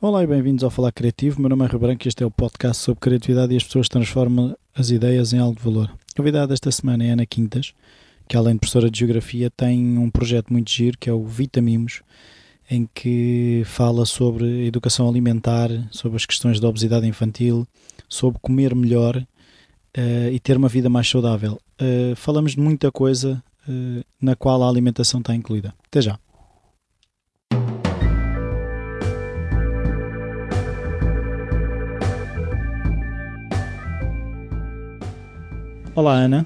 Olá e bem-vindos ao Falar Criativo. Meu nome é Rui Branco e este é o podcast sobre criatividade e as pessoas transformam as ideias em algo de valor. A convidada desta semana é Ana Quintas, que além de professora de Geografia tem um projeto muito giro que é o Vitamimos, em que fala sobre educação alimentar, sobre as questões da obesidade infantil, sobre comer melhor uh, e ter uma vida mais saudável. Uh, falamos de muita coisa uh, na qual a alimentação está incluída. Até já! Olá, Ana.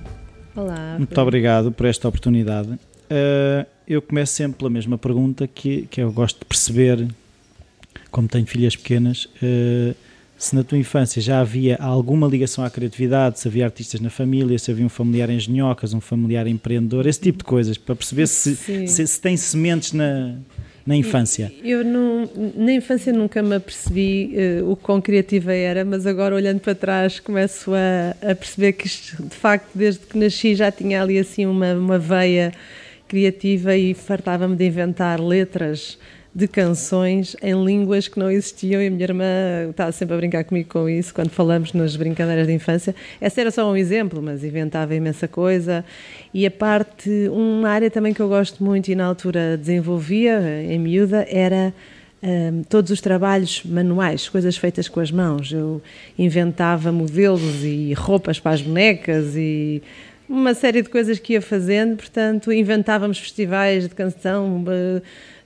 Olá. Muito obrigado por esta oportunidade. Uh, eu começo sempre pela mesma pergunta que, que eu gosto de perceber, como tenho filhas pequenas, uh, se na tua infância já havia alguma ligação à criatividade, se havia artistas na família, se havia um familiar engenhocas, um familiar empreendedor, esse tipo de coisas, para perceber se, se, se, tem sementes na, na infância? Eu não, na infância nunca me apercebi uh, o quão criativa era, mas agora olhando para trás começo a, a, perceber que isto, de facto, desde que nasci já tinha ali assim uma, uma veia criativa e fartava-me de inventar letras de canções em línguas que não existiam e a minha irmã estava sempre a brincar comigo com isso quando falamos nas brincadeiras de infância. Essa era só um exemplo, mas inventava imensa coisa. E a parte, uma área também que eu gosto muito e na altura desenvolvia, em miúda, era um, todos os trabalhos manuais, coisas feitas com as mãos. Eu inventava modelos e roupas para as bonecas e uma série de coisas que ia fazendo, portanto, inventávamos festivais de canção,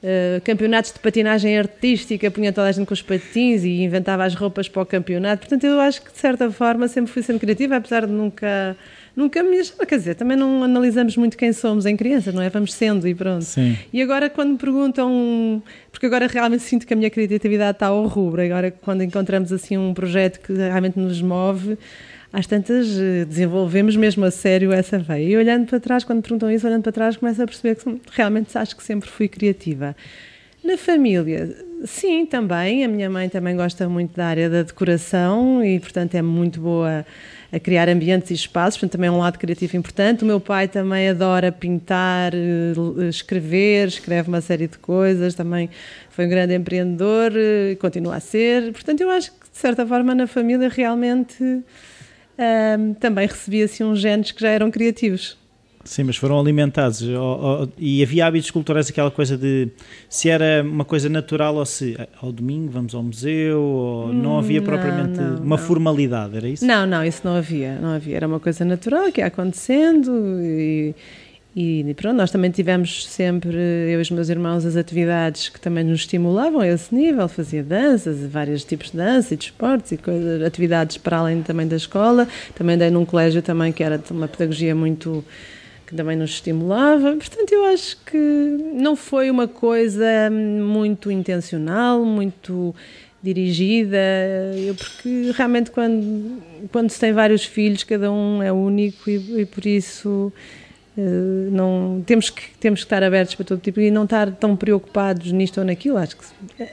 uh, campeonatos de patinagem artística, punha toda a gente com os patins e inventava as roupas para o campeonato. Portanto, eu acho que de certa forma sempre fui sendo criativa, apesar de nunca nunca me achava, quer dizer, também não analisamos muito quem somos em criança, não é? Vamos sendo e pronto. Sim. E agora quando me perguntam, porque agora realmente sinto que a minha criatividade está ao rubro, agora quando encontramos assim um projeto que realmente nos move, às tantas eh, desenvolvemos mesmo a sério essa veia. E olhando para trás, quando perguntam isso, olhando para trás, começo a perceber que realmente acho que sempre fui criativa. Na família, sim, também. A minha mãe também gosta muito da área da decoração e, portanto, é muito boa a criar ambientes e espaços, portanto, também é um lado criativo importante. O meu pai também adora pintar, eh, escrever, escreve uma série de coisas, também foi um grande empreendedor e eh, continua a ser. Portanto, eu acho que, de certa forma, na família realmente um, também recebia assim uns genes que já eram criativos. Sim, mas foram alimentados ou, ou, e havia hábitos culturais, aquela coisa de se era uma coisa natural ou se ao domingo vamos ao museu, ou não havia hum, propriamente não, uma não. formalidade, era isso? Não, não, isso não havia, não havia. Era uma coisa natural que ia acontecendo e, e pronto, nós também tivemos sempre, eu e os meus irmãos, as atividades que também nos estimulavam a esse nível. Fazia danças, vários tipos de dança e de esportes e coisas, atividades para além também da escola. Também dei num colégio também que era uma pedagogia muito que também nos estimulava. Portanto, eu acho que não foi uma coisa muito intencional, muito dirigida, eu, porque realmente quando, quando se tem vários filhos, cada um é único e, e por isso Uh, não temos que temos que estar abertos para todo tipo e não estar tão preocupados nisto ou naquilo acho que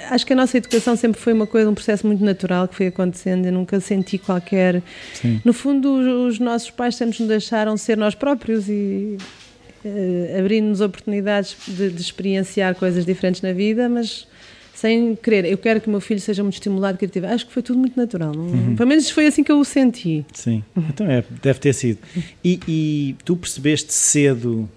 acho que a nossa educação sempre foi uma coisa um processo muito natural que foi acontecendo e nunca senti qualquer Sim. no fundo os, os, nossos pais sempre nos deixaram ser nós próprios e uh, abrindo-nos oportunidades de, de experienciar coisas diferentes na vida mas sem querer. Eu quero que o meu filho seja muito estimulado criativo. Acho que foi tudo muito natural. Não? Uhum. Pelo menos foi assim que eu o senti. Sim, então é, deve ter sido. E, e tu percebeste cedo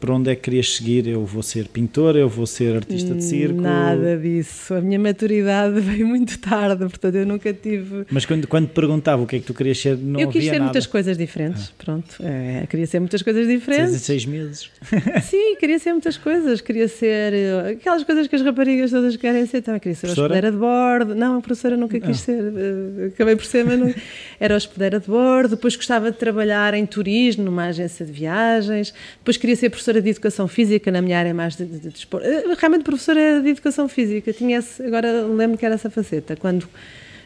para onde é que querias seguir? Eu vou ser pintor, eu vou ser artista de circo? Nada disso. A minha maturidade veio muito tarde, portanto eu nunca tive. Mas quando, quando perguntava o que é que tu querias ser, não Eu quis ser nada. muitas coisas diferentes, ah. pronto. É, queria ser muitas coisas diferentes. Seis, seis meses. Sim, queria ser muitas coisas. Queria ser eh, aquelas coisas que as raparigas todas querem ser. Também queria ser professora? hospedeira de bordo. Não, a professora nunca quis ser. Eh, acabei por ser, mas não... era hospedeira de bordo. Depois gostava de trabalhar em turismo, numa agência de viagens. Depois queria ser professora professora de Educação Física, na minha área mais de, de, de desporto. Eh, realmente professora de Educação Física, tinha esse, agora lembro que era essa faceta, quando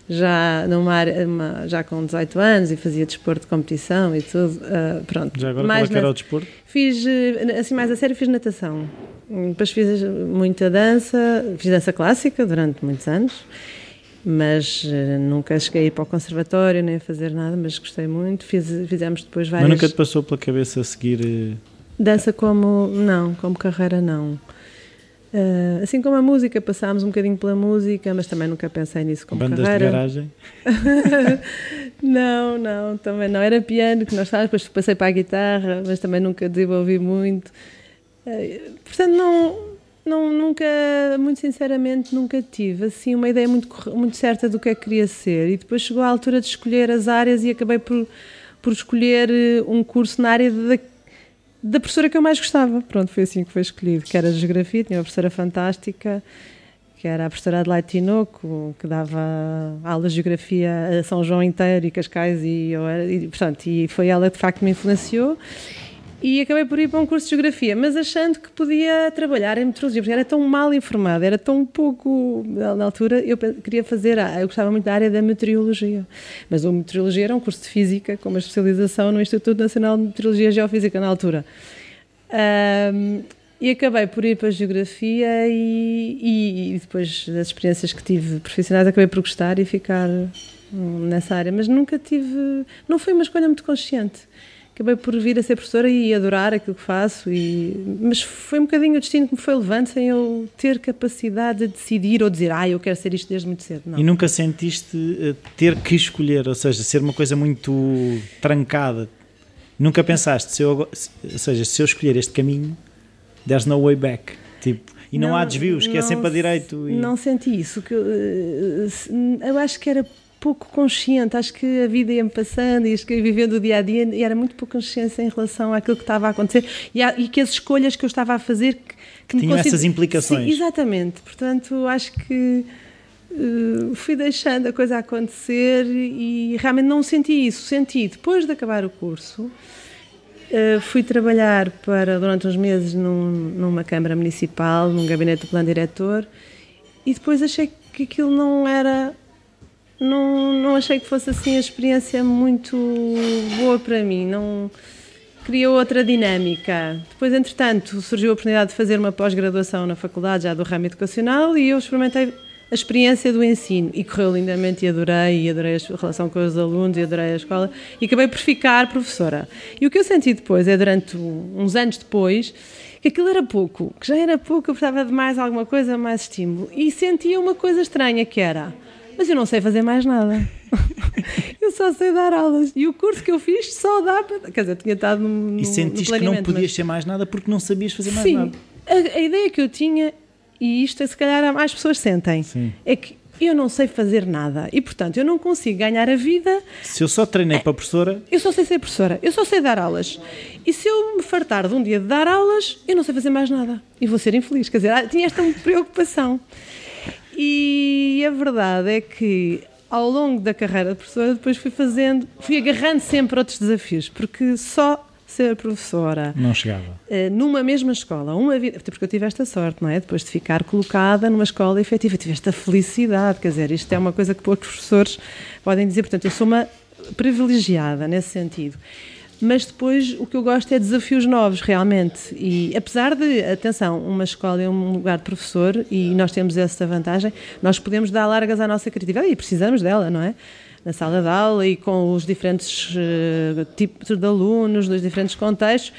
já numa área, uma, já com 18 anos e fazia desporto de competição e tudo, uh, pronto. Já agora mais qual é era o desporto? Fiz, eh, assim mais a sério, fiz natação. Depois fiz muita dança, fiz dança clássica durante muitos anos, mas uh, nunca cheguei a ir para o conservatório nem a fazer nada, mas gostei muito. Fiz, fizemos depois várias... Mas nunca te passou pela cabeça seguir... Dança como. Não, como carreira não. Uh, assim como a música, passámos um bocadinho pela música, mas também nunca pensei nisso como Bandas carreira. de garagem? não, não, também não. Era piano que nós estávamos, depois passei para a guitarra, mas também nunca desenvolvi muito. Uh, portanto, não, não, nunca, muito sinceramente, nunca tive assim uma ideia muito, muito certa do que é que queria ser. E depois chegou a altura de escolher as áreas e acabei por, por escolher eh, um curso na área da da professora que eu mais gostava. Pronto, foi assim que foi escolhido, que era Geografia, tinha uma professora fantástica, que era a professora Adelaide Tinoco, que dava aulas de Geografia a São João inteiro e Cascais, e, eu era, e, portanto, e foi ela que de facto me influenciou. E acabei por ir para um curso de Geografia, mas achando que podia trabalhar em meteorologia, porque era tão mal informada, era tão pouco. Na altura, eu queria fazer. Eu gostava muito da área da meteorologia. Mas a meteorologia era um curso de física, com uma especialização no Instituto Nacional de Meteorologia e Geofísica, na altura. Um, e acabei por ir para a Geografia e, e, e, depois das experiências que tive profissionais, acabei por gostar e ficar hum, nessa área. Mas nunca tive. Não foi uma escolha muito consciente acabei por vir a ser professora e adorar aquilo que faço, e, mas foi um bocadinho o destino que me foi levando sem eu ter capacidade de decidir ou dizer, ah, eu quero ser isto desde muito cedo. Não. E nunca sentiste uh, ter que escolher, ou seja, ser uma coisa muito trancada? Nunca pensaste, se eu, ou seja, se eu escolher este caminho, there's no way back. Tipo, e não, não há desvios, que é sempre a direito. E... Não senti isso. Que, eu acho que era pouco consciente, acho que a vida ia-me passando e ia vivendo o dia a dia e era muito pouco consciência em relação àquilo que estava a acontecer e, a, e que as escolhas que eu estava a fazer que, que tinham essas implicações. Sim, exatamente, portanto acho que uh, fui deixando a coisa acontecer e realmente não senti isso, senti depois de acabar o curso. Uh, fui trabalhar para durante uns meses num, numa Câmara Municipal, num gabinete do plano diretor, e depois achei que aquilo não era não, não achei que fosse assim a experiência muito boa para mim. Não criou outra dinâmica. Depois, entretanto, surgiu a oportunidade de fazer uma pós-graduação na faculdade já do ramo educacional e eu experimentei a experiência do ensino e correu lindamente e adorei, e adorei a relação com os alunos e adorei a escola e acabei por ficar professora. E o que eu senti depois é, durante uns anos depois, que aquilo era pouco, que já era pouco, eu precisava de mais alguma coisa, mais estímulo. E sentia uma coisa estranha que era mas eu não sei fazer mais nada. eu só sei dar aulas. E o curso que eu fiz só dá para. Quer dizer, tinha estado no. E sentiste no que não podias mas... ser mais nada porque não sabias fazer mais Sim, nada. A, a ideia que eu tinha, e isto é, se calhar mais pessoas sentem, Sim. é que eu não sei fazer nada e, portanto, eu não consigo ganhar a vida. Se eu só treinei para professora. Eu só sei ser professora, eu só sei dar aulas. E se eu me fartar de um dia de dar aulas, eu não sei fazer mais nada e vou ser infeliz. Quer dizer, ah, tinha esta preocupação. E a verdade é que ao longo da carreira de professora depois fui fazendo, fui agarrando sempre outros desafios, porque só ser professora não chegava. eh, numa mesma escola, uma vida, porque eu tive esta sorte, não é? Depois de ficar colocada numa escola efetiva, tive esta felicidade, quer dizer, isto é uma coisa que poucos professores podem dizer, portanto, eu sou uma privilegiada nesse sentido mas depois o que eu gosto é desafios novos, realmente. E apesar de, atenção, uma escola é um lugar de professor e nós temos essa vantagem, nós podemos dar largas à nossa criatividade e precisamos dela, não é? Na sala de aula e com os diferentes uh, tipos de alunos, dos diferentes contextos.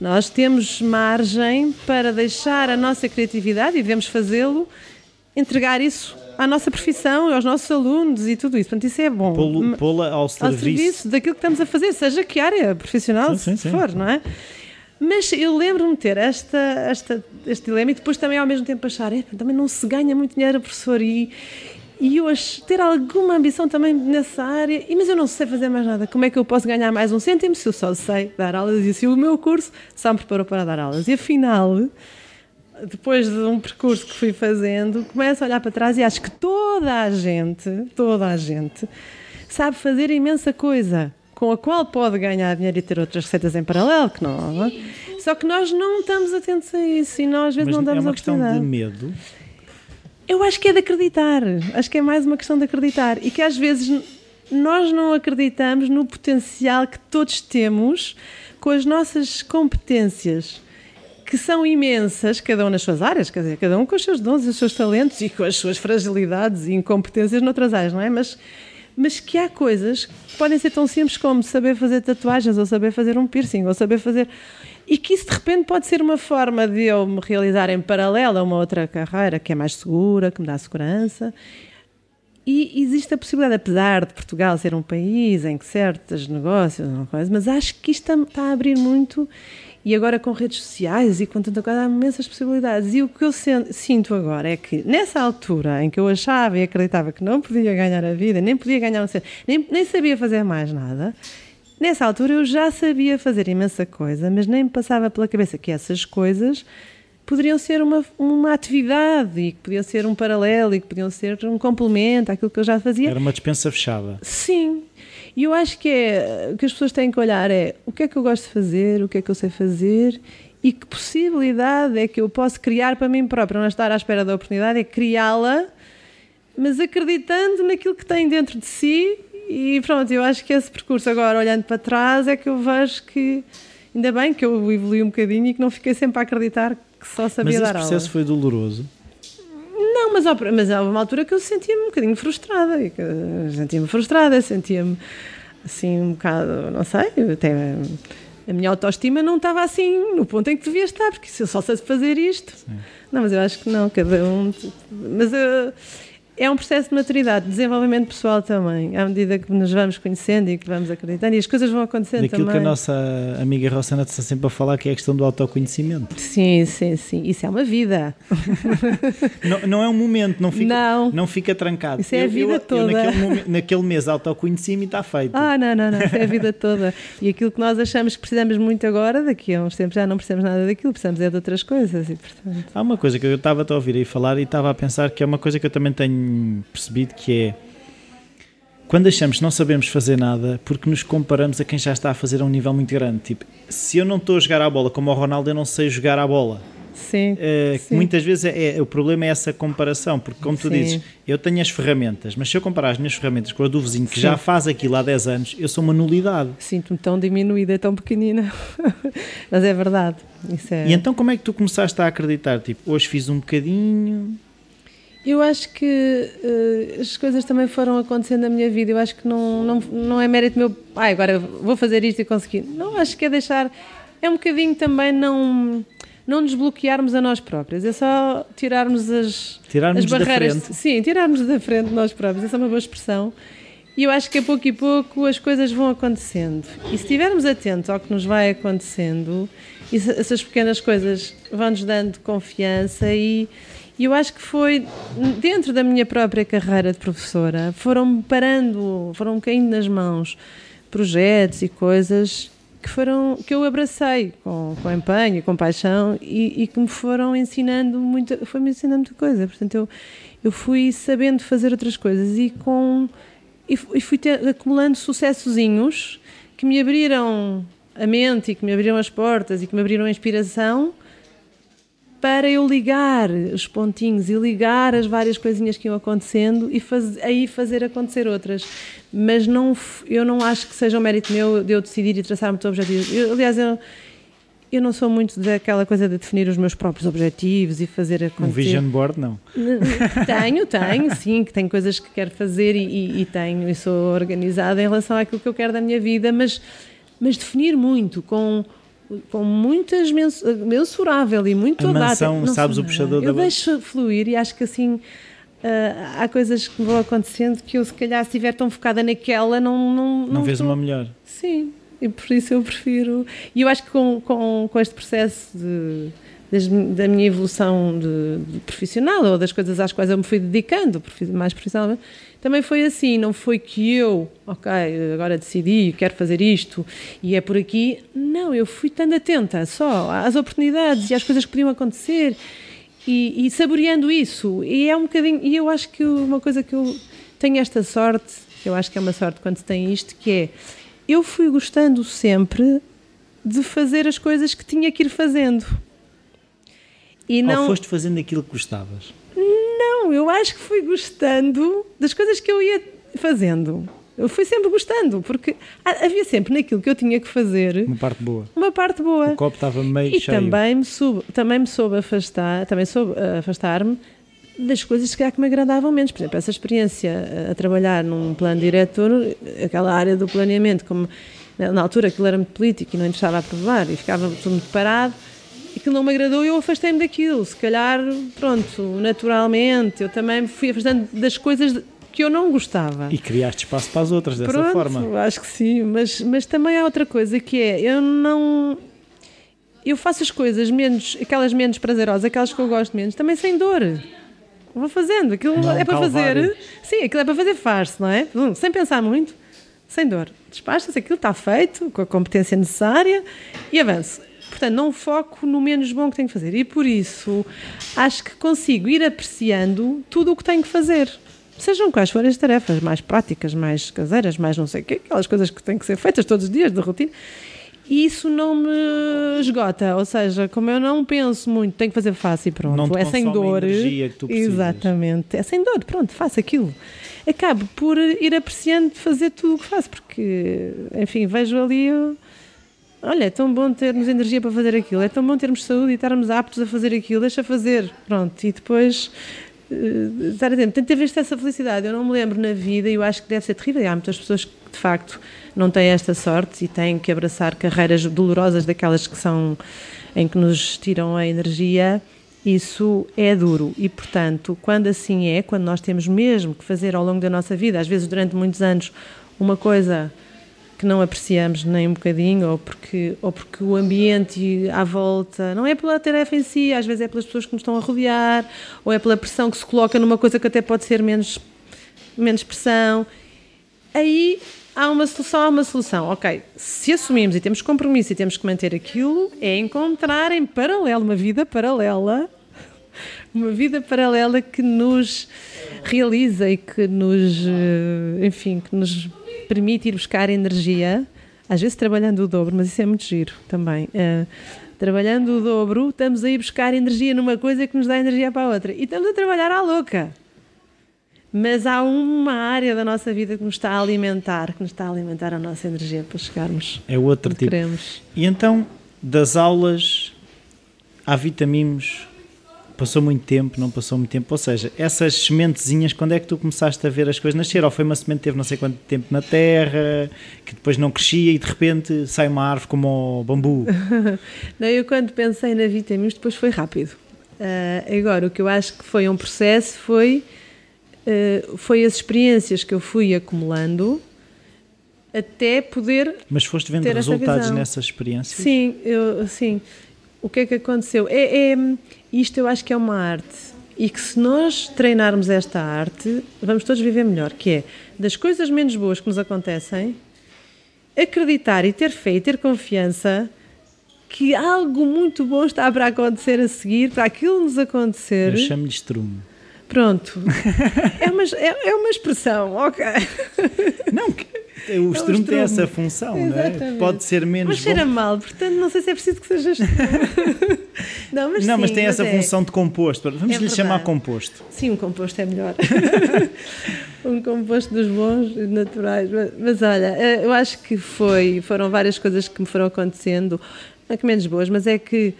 Nós temos margem para deixar a nossa criatividade e devemos fazê-lo, entregar isso à nossa profissão, aos nossos alunos e tudo isso. Portanto, isso é bom. Pô-la ao serviço. Ao serviço daquilo que estamos a fazer, seja que área profissional sim, sim, sim. for, não é? Mas eu lembro-me de ter esta, esta, este dilema e depois também ao mesmo tempo achar, é, também não se ganha muito dinheiro a professor e, e eu ter alguma ambição também nessa área, e, mas eu não sei fazer mais nada. Como é que eu posso ganhar mais um cêntimo se eu só sei dar aulas e se o meu curso só me preparou para dar aulas? E afinal, depois de um percurso que fui fazendo, começo a olhar para trás e acho que toda a gente, toda a gente, sabe fazer imensa coisa com a qual pode ganhar dinheiro e ter outras receitas em paralelo, que não. É? Só que nós não estamos atentos a isso e nós às vezes Mas não damos é uma questão de medo. Eu acho que é de acreditar. Acho que é mais uma questão de acreditar e que às vezes nós não acreditamos no potencial que todos temos com as nossas competências que são imensas, cada um nas suas áreas, quer dizer, cada um com os seus dons e os seus talentos e com as suas fragilidades e incompetências noutras áreas, não é? Mas, mas que há coisas que podem ser tão simples como saber fazer tatuagens, ou saber fazer um piercing, ou saber fazer. e que isso de repente pode ser uma forma de eu me realizar em paralelo a uma outra carreira que é mais segura, que me dá segurança. E existe a possibilidade, apesar de Portugal ser um país em que certos negócios, mas acho que isto está a abrir muito e agora com redes sociais e com tanta coisa há imensas possibilidades. E o que eu sinto agora é que nessa altura em que eu achava e acreditava que não podia ganhar a vida, nem podia ganhar um nem, nem sabia fazer mais nada, nessa altura eu já sabia fazer imensa coisa, mas nem me passava pela cabeça que essas coisas poderiam ser uma, uma atividade e que podiam ser um paralelo e que podiam ser um complemento àquilo que eu já fazia. Era uma dispensa fechada. Sim. E eu acho que é o que as pessoas têm que olhar é o que é que eu gosto de fazer, o que é que eu sei fazer e que possibilidade é que eu posso criar para mim própria, não é estar à espera da oportunidade, é criá-la, mas acreditando naquilo que tem dentro de si e pronto, eu acho que esse percurso agora, olhando para trás, é que eu vejo que ainda bem que eu evolui um bocadinho e que não fiquei sempre a acreditar que só sabia mas dar esse processo foi doloroso? Não, mas, mas há uma altura que eu sentia-me um bocadinho frustrada. Sentia-me frustrada, sentia-me assim um bocado, não sei, até a minha autoestima não estava assim no ponto em que devia estar, porque se eu só sei fazer isto. Sim. Não, mas eu acho que não, cada um. Mas eu é um processo de maturidade, de desenvolvimento pessoal também, à medida que nos vamos conhecendo e que vamos acreditando, e as coisas vão acontecendo Daquilo também. que a nossa amiga Rossana está sempre a falar, que é a questão do autoconhecimento. Sim, sim, sim. Isso é uma vida. não, não é um momento, não fica, não. Não fica trancado. Isso é a vida eu, toda. Eu, naquele, momento, naquele mês autoconheci-me e está feito. Ah, não, não, não. Isso é a vida toda. E aquilo que nós achamos que precisamos muito agora, daqui a uns tempos já não precisamos nada daquilo, precisamos é de outras coisas. E, portanto... Há uma coisa que eu estava a ouvir aí falar e estava a pensar que é uma coisa que eu também tenho percebido que é quando achamos que não sabemos fazer nada porque nos comparamos a quem já está a fazer a um nível muito grande. Tipo, se eu não estou a jogar a bola como o Ronaldo, eu não sei jogar a bola. Sim, uh, sim. Muitas vezes é, é, o problema é essa comparação, porque como tu sim. dizes, eu tenho as ferramentas, mas se eu comparar as minhas ferramentas com a do vizinho que sim. já faz aquilo há 10 anos, eu sou uma nulidade. Sinto-me tão diminuída, tão pequenina. mas é verdade. É... E então como é que tu começaste a acreditar? Tipo, hoje fiz um bocadinho, eu acho que uh, as coisas também foram acontecendo na minha vida. Eu acho que não, não, não é mérito meu, ah, agora vou fazer isto e conseguir. Não, acho que é deixar. É um bocadinho também não, não desbloquearmos a nós próprios. É só tirarmos as, tirarmos as barreiras. Da frente. Sim, tirarmos da frente nós próprios. Essa é uma boa expressão. E eu acho que a pouco e pouco as coisas vão acontecendo. E se estivermos atentos ao que nos vai acontecendo, essas pequenas coisas vão-nos dando confiança e e eu acho que foi dentro da minha própria carreira de professora, foram parando, foram caindo nas mãos projetos e coisas que foram que eu abracei com, com empenho e com paixão e, e que me foram ensinando muita, foi me ensinando muita coisa. Portanto, eu eu fui sabendo fazer outras coisas e com e fui ter, acumulando sucessozinhos que me abriram a mente e que me abriram as portas e que me abriram a inspiração para eu ligar os pontinhos e ligar as várias coisinhas que iam acontecendo e faz, aí fazer acontecer outras. Mas não, eu não acho que seja um mérito meu de eu decidir e traçar muitos objetivos. Eu, aliás, eu, eu não sou muito daquela coisa de definir os meus próprios objetivos e fazer acontecer. Um vision board, não? Tenho, tenho, sim, que tenho coisas que quero fazer e, e, e tenho, e sou organizada em relação àquilo que eu quero da minha vida, mas, mas definir muito com com muitas mens mensurável e muito a mansão, data. sabes o puxador Eu da deixo fluir e acho que assim uh, há coisas que vão acontecendo que eu se calhar se estiver tão focada naquela não não não, não vês uma melhor. Sim, e por isso eu prefiro. E eu acho que com, com, com este processo de da minha evolução de, de, profissional ou das coisas às quais eu me fui dedicando mais profissionalmente, também foi assim. Não foi que eu, ok, agora decidi, quero fazer isto e é por aqui. Não, eu fui estando atenta só às oportunidades e às coisas que podiam acontecer e, e saboreando isso. E é um bocadinho. E eu acho que uma coisa que eu tenho esta sorte, que eu acho que é uma sorte quando se tem isto, que é eu fui gostando sempre de fazer as coisas que tinha que ir fazendo. E não... Ou foste fazendo aquilo que gostavas? Não, eu acho que fui gostando das coisas que eu ia fazendo. Eu fui sempre gostando, porque havia sempre naquilo que eu tinha que fazer uma parte boa. Uma parte boa. O copo estava meio e cheio. E também me soube, também me soube afastar, também soube eh, afastar-me das coisas que, que me agradavam menos. Por exemplo, essa experiência a trabalhar num plano diretor, aquela área do planeamento, como Na altura aquilo era muito político e não interessava aprovar e ficava tudo muito parado. Aquilo não me agradou e eu afastei-me daquilo. Se calhar, pronto, naturalmente, eu também fui afastando das coisas que eu não gostava. E criaste espaço para as outras dessa Pronto, forma. Acho que sim, mas, mas também há outra coisa que é, eu não. Eu faço as coisas menos, aquelas menos prazerosas, aquelas que eu gosto menos, também sem dor. Vou fazendo, aquilo Não, é para calvário. fazer. Sim, aquilo é para fazer faz não é? Hum, Sem pensar muito, sem dor. Despacha-se, aquilo está feito, com a competência necessária e avanço. Portanto, não foco no menos bom que tenho que fazer. E por isso, acho que consigo ir apreciando tudo o que tenho que fazer. Sejam quais forem as tarefas, mais práticas, mais caseiras, mais não sei o quê, aquelas coisas que têm que ser feitas todos os dias, de rotina. E isso não me esgota, ou seja, como eu não penso muito, tenho que fazer fácil e pronto. Não te é sem consome a dor. energia que tu precisas. Exatamente. É sem dor, pronto, faço aquilo. Acabo por ir apreciando fazer tudo o que faço, porque, enfim, vejo ali. Olha, é tão bom termos energia para fazer aquilo, é tão bom termos saúde e estarmos aptos a fazer aquilo, deixa fazer, pronto, e depois eh, estar atento. Tem ter visto essa felicidade, eu não me lembro na vida e eu acho que deve ser terrível. E há muitas pessoas que de facto não têm esta sorte e têm que abraçar carreiras dolorosas daquelas que são em que nos tiram a energia. Isso é duro e, portanto, quando assim é, quando nós temos mesmo que fazer ao longo da nossa vida, às vezes durante muitos anos, uma coisa não apreciamos nem um bocadinho, ou porque, ou porque o ambiente à volta, não é pela tarefa em si, às vezes é pelas pessoas que nos estão a rodear, ou é pela pressão que se coloca numa coisa que até pode ser menos, menos pressão. Aí há uma solução, há uma solução. Ok, se assumimos e temos compromisso e temos que manter aquilo, é encontrar em paralelo, uma vida paralela, uma vida paralela que nos realiza e que nos, eh, enfim, que nos permite ir buscar energia, às vezes trabalhando o dobro, mas isso é muito giro também. Eh, trabalhando o dobro, estamos a ir buscar energia numa coisa que nos dá energia para a outra. E estamos a trabalhar à louca. Mas há uma área da nossa vida que nos está a alimentar, que nos está a alimentar a nossa energia para chegarmos É outro tipo. queremos. E então, das aulas à Vitamimos, passou muito tempo, não passou muito tempo? Ou seja, essas sementezinhas, quando é que tu começaste a ver as coisas nascer? Ou foi uma semente que teve não sei quanto tempo na terra, que depois não crescia e de repente sai uma árvore como o bambu? Não, eu quando pensei na vitaminas depois foi rápido. Ah, agora, o que eu acho que foi um processo foi, ah, foi as experiências que eu fui acumulando até poder Mas foste vendo resultados nessas experiências? Sim, eu, sim. O que é que aconteceu? É, é- isto eu acho que é uma arte. E que se nós treinarmos esta arte, vamos todos viver melhor. Que é, das coisas menos boas que nos acontecem, acreditar e ter fé e ter confiança que algo muito bom está para acontecer a seguir, para aquilo nos acontecer. Eu chamo-lhe estrume. Pronto. é, uma, é, é uma expressão, ok. Não, que- o estrume tem estrume. essa função, não é? Exatamente. Pode ser menos Mas cheira bom. mal, portanto não sei se é preciso que sejas tu. não, mas Não, mas sim, tem essa é. função de composto. Vamos É lhe chamar composto. Sim, um composto é melhor. um composto dos bons e naturais. Mas, mas olha, eh, eu acho que foi, foram várias coisas que me foram acontecendo, não é que menos boas, mas é que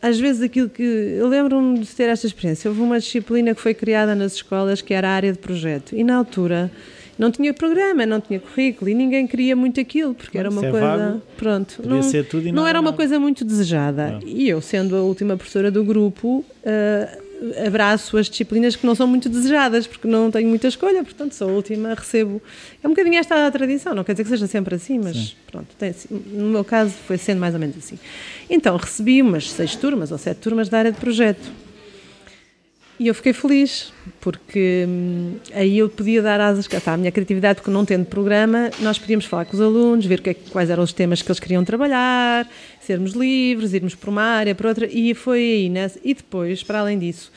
às vezes aquilo que. Eu lembro-me de ter esta experiência. Houve uma disciplina que foi criada nas escolas que era a área de projeto. E na altura não tinha programa, não tinha currículo e ninguém queria muito aquilo, porque era uma é coisa. vago. Pronto. Podia não, ser tudo e não nada, era uma coisa muito desejada. Não. E eu, sendo a última professora do grupo, eh, abraço as disciplinas que não são muito desejadas, porque não tenho muita escolha, portanto sou a última, recebo. É um bocadinho esta a tradição, não quer dizer que seja sempre assim, mas Sim. pronto, tem, no meu caso foi sendo mais ou menos assim. Então recebi umas seis turmas ou sete turmas da área de projeto. E eu fiquei feliz, porque hum, aí eu podia dar asas à minha criatividade, porque não tendo programa, nós podíamos falar com os alunos, ver que é que- quais eram os temas que eles queriam trabalhar, sermos livres, irmos por uma área, por outra, e foi aí. Nessa, e depois, para além disso,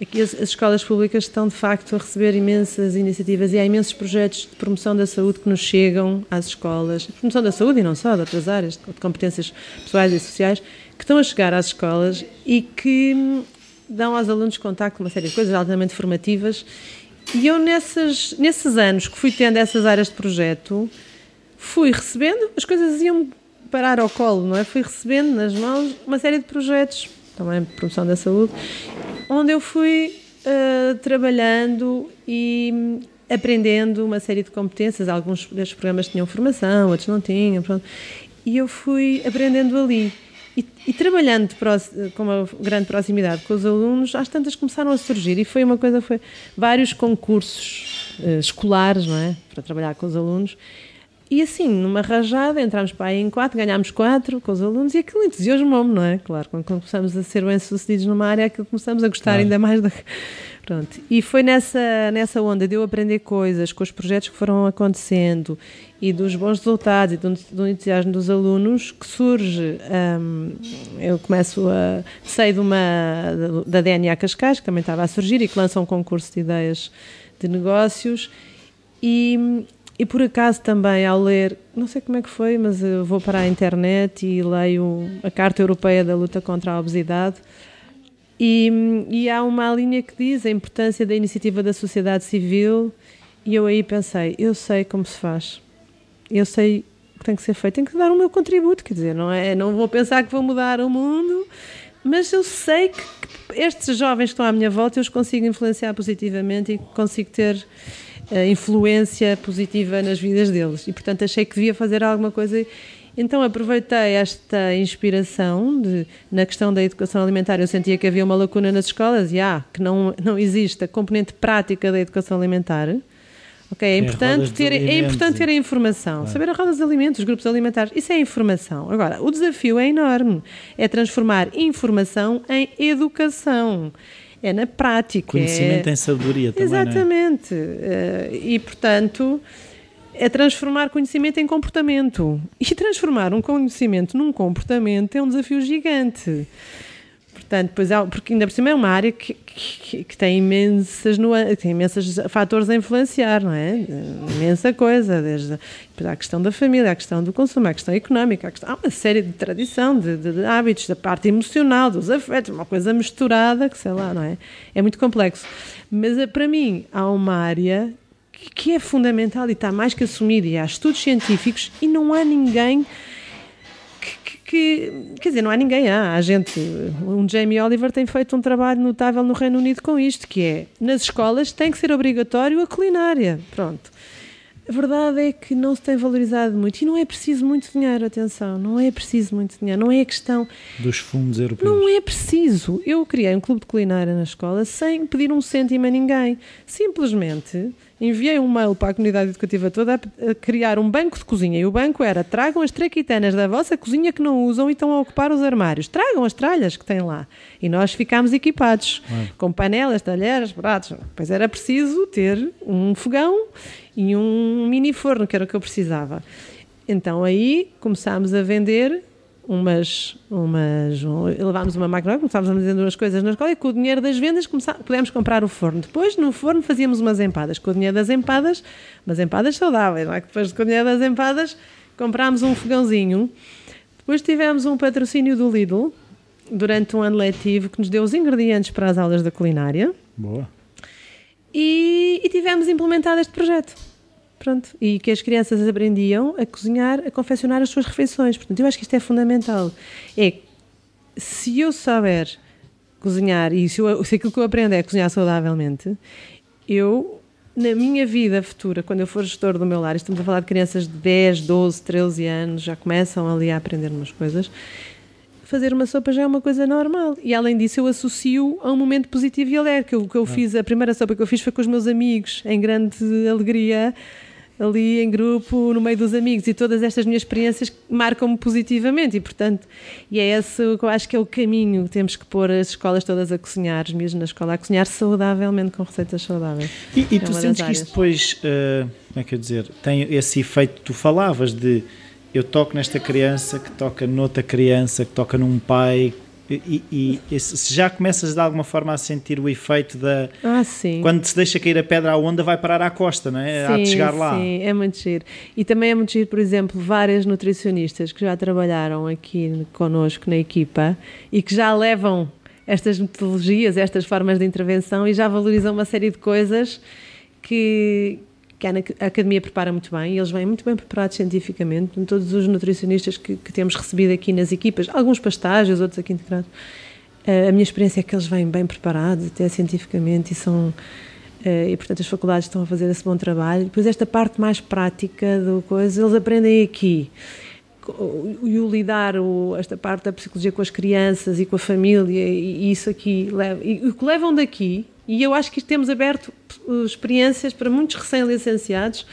aqui as, as escolas públicas estão de facto a receber imensas iniciativas e há imensos projetos de promoção da saúde que nos chegam às escolas, promoção da saúde e não só, de outras áreas, de competências pessoais e sociais, que estão a chegar às escolas e que hum, dão aos alunos contacto uma série de coisas altamente formativas. E eu, nessas, nesses anos que fui tendo essas áreas de projeto, fui recebendo, as coisas iam parar ao colo, não é? Fui recebendo nas mãos uma série de projetos, também promoção da saúde, onde eu fui ah, trabalhando e, aprendendo uma série de competências. Alguns destes programas tinham formação, outros não tinham. Pronto. E eu fui aprendendo ali. E, trabalhando com uma grande proximidade com os alunos, às tantas começaram a surgir e foi uma coisa, foi vários concursos uh, escolares, não é? Para trabalhar com os alunos. E assim, numa rajada, entramos para aí em quatro, ganhámos quatro com os alunos e aquilo entusiasmou-me, não é? Claro, quando começamos a ser bem-sucedidos numa área, aquilo começamos a gostar claro. ainda mais da. Pronto. E foi nessa, nessa onda de eu aprender coisas com os projetos que foram acontecendo e dos bons resultados e do, do entusiasmo dos alunos que surge. Um, eu começo a. sei de uma. da DNA Cascais, que também estava a surgir e que lança um concurso de ideias de negócios. E, e por acaso também ao ler, não sei como é que foi, mas eu vou para a internet e leio a Carta Europeia da Luta contra a Obesidade. E, e há uma linha que diz a importância da iniciativa da sociedade civil, e eu aí pensei: eu sei como se faz, eu sei o que tem que ser feito, tenho que dar o meu contributo. Quer dizer, não, é, não vou pensar que vou mudar o mundo, mas eu sei que, estes jovens que estão à minha volta eu os consigo influenciar positivamente e consigo ter influência positiva nas vidas deles. E, portanto, achei que devia fazer alguma coisa. Então, aproveitei esta inspiração de, na questão da educação alimentar. Eu sentia que havia uma lacuna nas escolas e, ah, que não, não existe a componente prática da educação alimentar. Ok, é, importante, ter, é importante ter a informação, saber a roda dos alimentos, os grupos alimentares, isso é informação. Agora, o desafio é enorme, é transformar informação em educação é na prática. Conhecimento é... em sabedoria também. Exatamente. É? E, portanto, é transformar conhecimento em comportamento. E transformar um conhecimento num comportamento é um desafio gigante. Portanto, pois é, porque ainda por cima é uma área que, que, que tem imensas tem imensos fatores a influenciar, não é? Imensa coisa, desde a questão da família, a questão do consumo, a questão económica, a questão, há uma série de tradição, de, de, de, hábitos, da parte emocional, dos afetos, uma coisa misturada, que sei lá, não é? É muito complexo. Mas eh, para mim há uma área que é fundamental e está mais que assumida, e há estudos científicos e não há ninguém que, quer dizer, não há ninguém, há, há gente. Um Jamie Oliver tem feito um trabalho notável no Reino Unido com isto, que é, nas escolas tem que ser obrigatório a culinária, pronto. A verdade é que não se tem valorizado muito e não é preciso muito dinheiro, atenção, não é preciso muito dinheiro, não é questão dos fundos europeus. Não é preciso. Eu criei um clube de culinária na escola sem pedir um cêntimo a ninguém. Simplesmente enviei um mail para a comunidade educativa toda a, criar um banco de cozinha. E o banco era: tragam as traquitanas da vossa cozinha que não usam e estão a ocupar os armários. Tragam as tralhas que têm lá. E nós ficámos equipados com panelas, talheres, pratos. Pois era preciso ter um fogão e um mini forno, que era o que eu precisava. Então aí começámos a vender umas, umas levámos uma máquina, começámos a fazer umas coisas na escola e com o dinheiro das vendas pudemos comprar o forno. Depois, no forno, fazíamos umas empadas. Com o dinheiro das empadas, umas empadas saudáveis, não é? Depois, com o dinheiro das empadas, comprámos um fogãozinho. Depois tivemos um patrocínio do Lidl durante um ano letivo que nos deu os ingredientes para as aulas da culinária. Boa. E, e tivemos implementado este projeto. Pronto, e que as crianças aprendiam a cozinhar, a confeccionar as suas refeições. Portanto, eu acho que isto é fundamental. É, se eu souber cozinhar e se, eu, se aquilo que eu aprendo é cozinhar saudavelmente, eu, na minha vida futura, quando eu for gestor do meu lar, estamos a falar de crianças de 10, 12, 13 anos, já começam ali a aprender umas coisas, fazer uma sopa já é uma coisa normal. E além disso, eu associo a um momento positivo e alegre. Que eu, que eu ah. fiz, a primeira sopa que eu fiz foi com os meus amigos, em grande alegria ali em grupo, no meio dos amigos, e todas estas minhas experiências marcam-me positivamente, e portanto, e é esse que eu acho que é o caminho, temos que pôr as escolas todas a cozinhar, os miúdos na escola a cozinhar saudavelmente, com receitas saudáveis. E, e é tu sentes que isto depois, uh, como é que eu dizer, tem esse efeito que tu falavas de eu toco nesta criança, que toca noutra criança, que toca num pai, e, e, e, se já começas de alguma forma a sentir o efeito da. Ah, sim. Quando se deixa cair a pedra à onda, vai parar à costa, não é? Sim, Há de chegar lá. Sim, é muito giro. E também é muito giro, por exemplo, várias nutricionistas que já trabalharam aqui connosco na equipa e que já levam estas metodologias, estas formas de intervenção e já valorizam uma série de coisas que, que a Academia prepara muito bem e eles vêm muito bem preparados cientificamente. Todos os nutricionistas que, que temos recebido aqui nas equipas, alguns para estágios, outros aqui integrados, eh, a minha experiência é que eles vêm bem preparados, até cientificamente, e são. e portanto as faculdades estão a fazer esse bom trabalho. Depois esta parte mais prática do coisa, eles aprendem aqui e o lidar o, esta parte da psicologia com as crianças e com a família e isso aqui leva, e o que levam daqui e eu acho que temos aberto uh, experiências para muitos recém-licenciados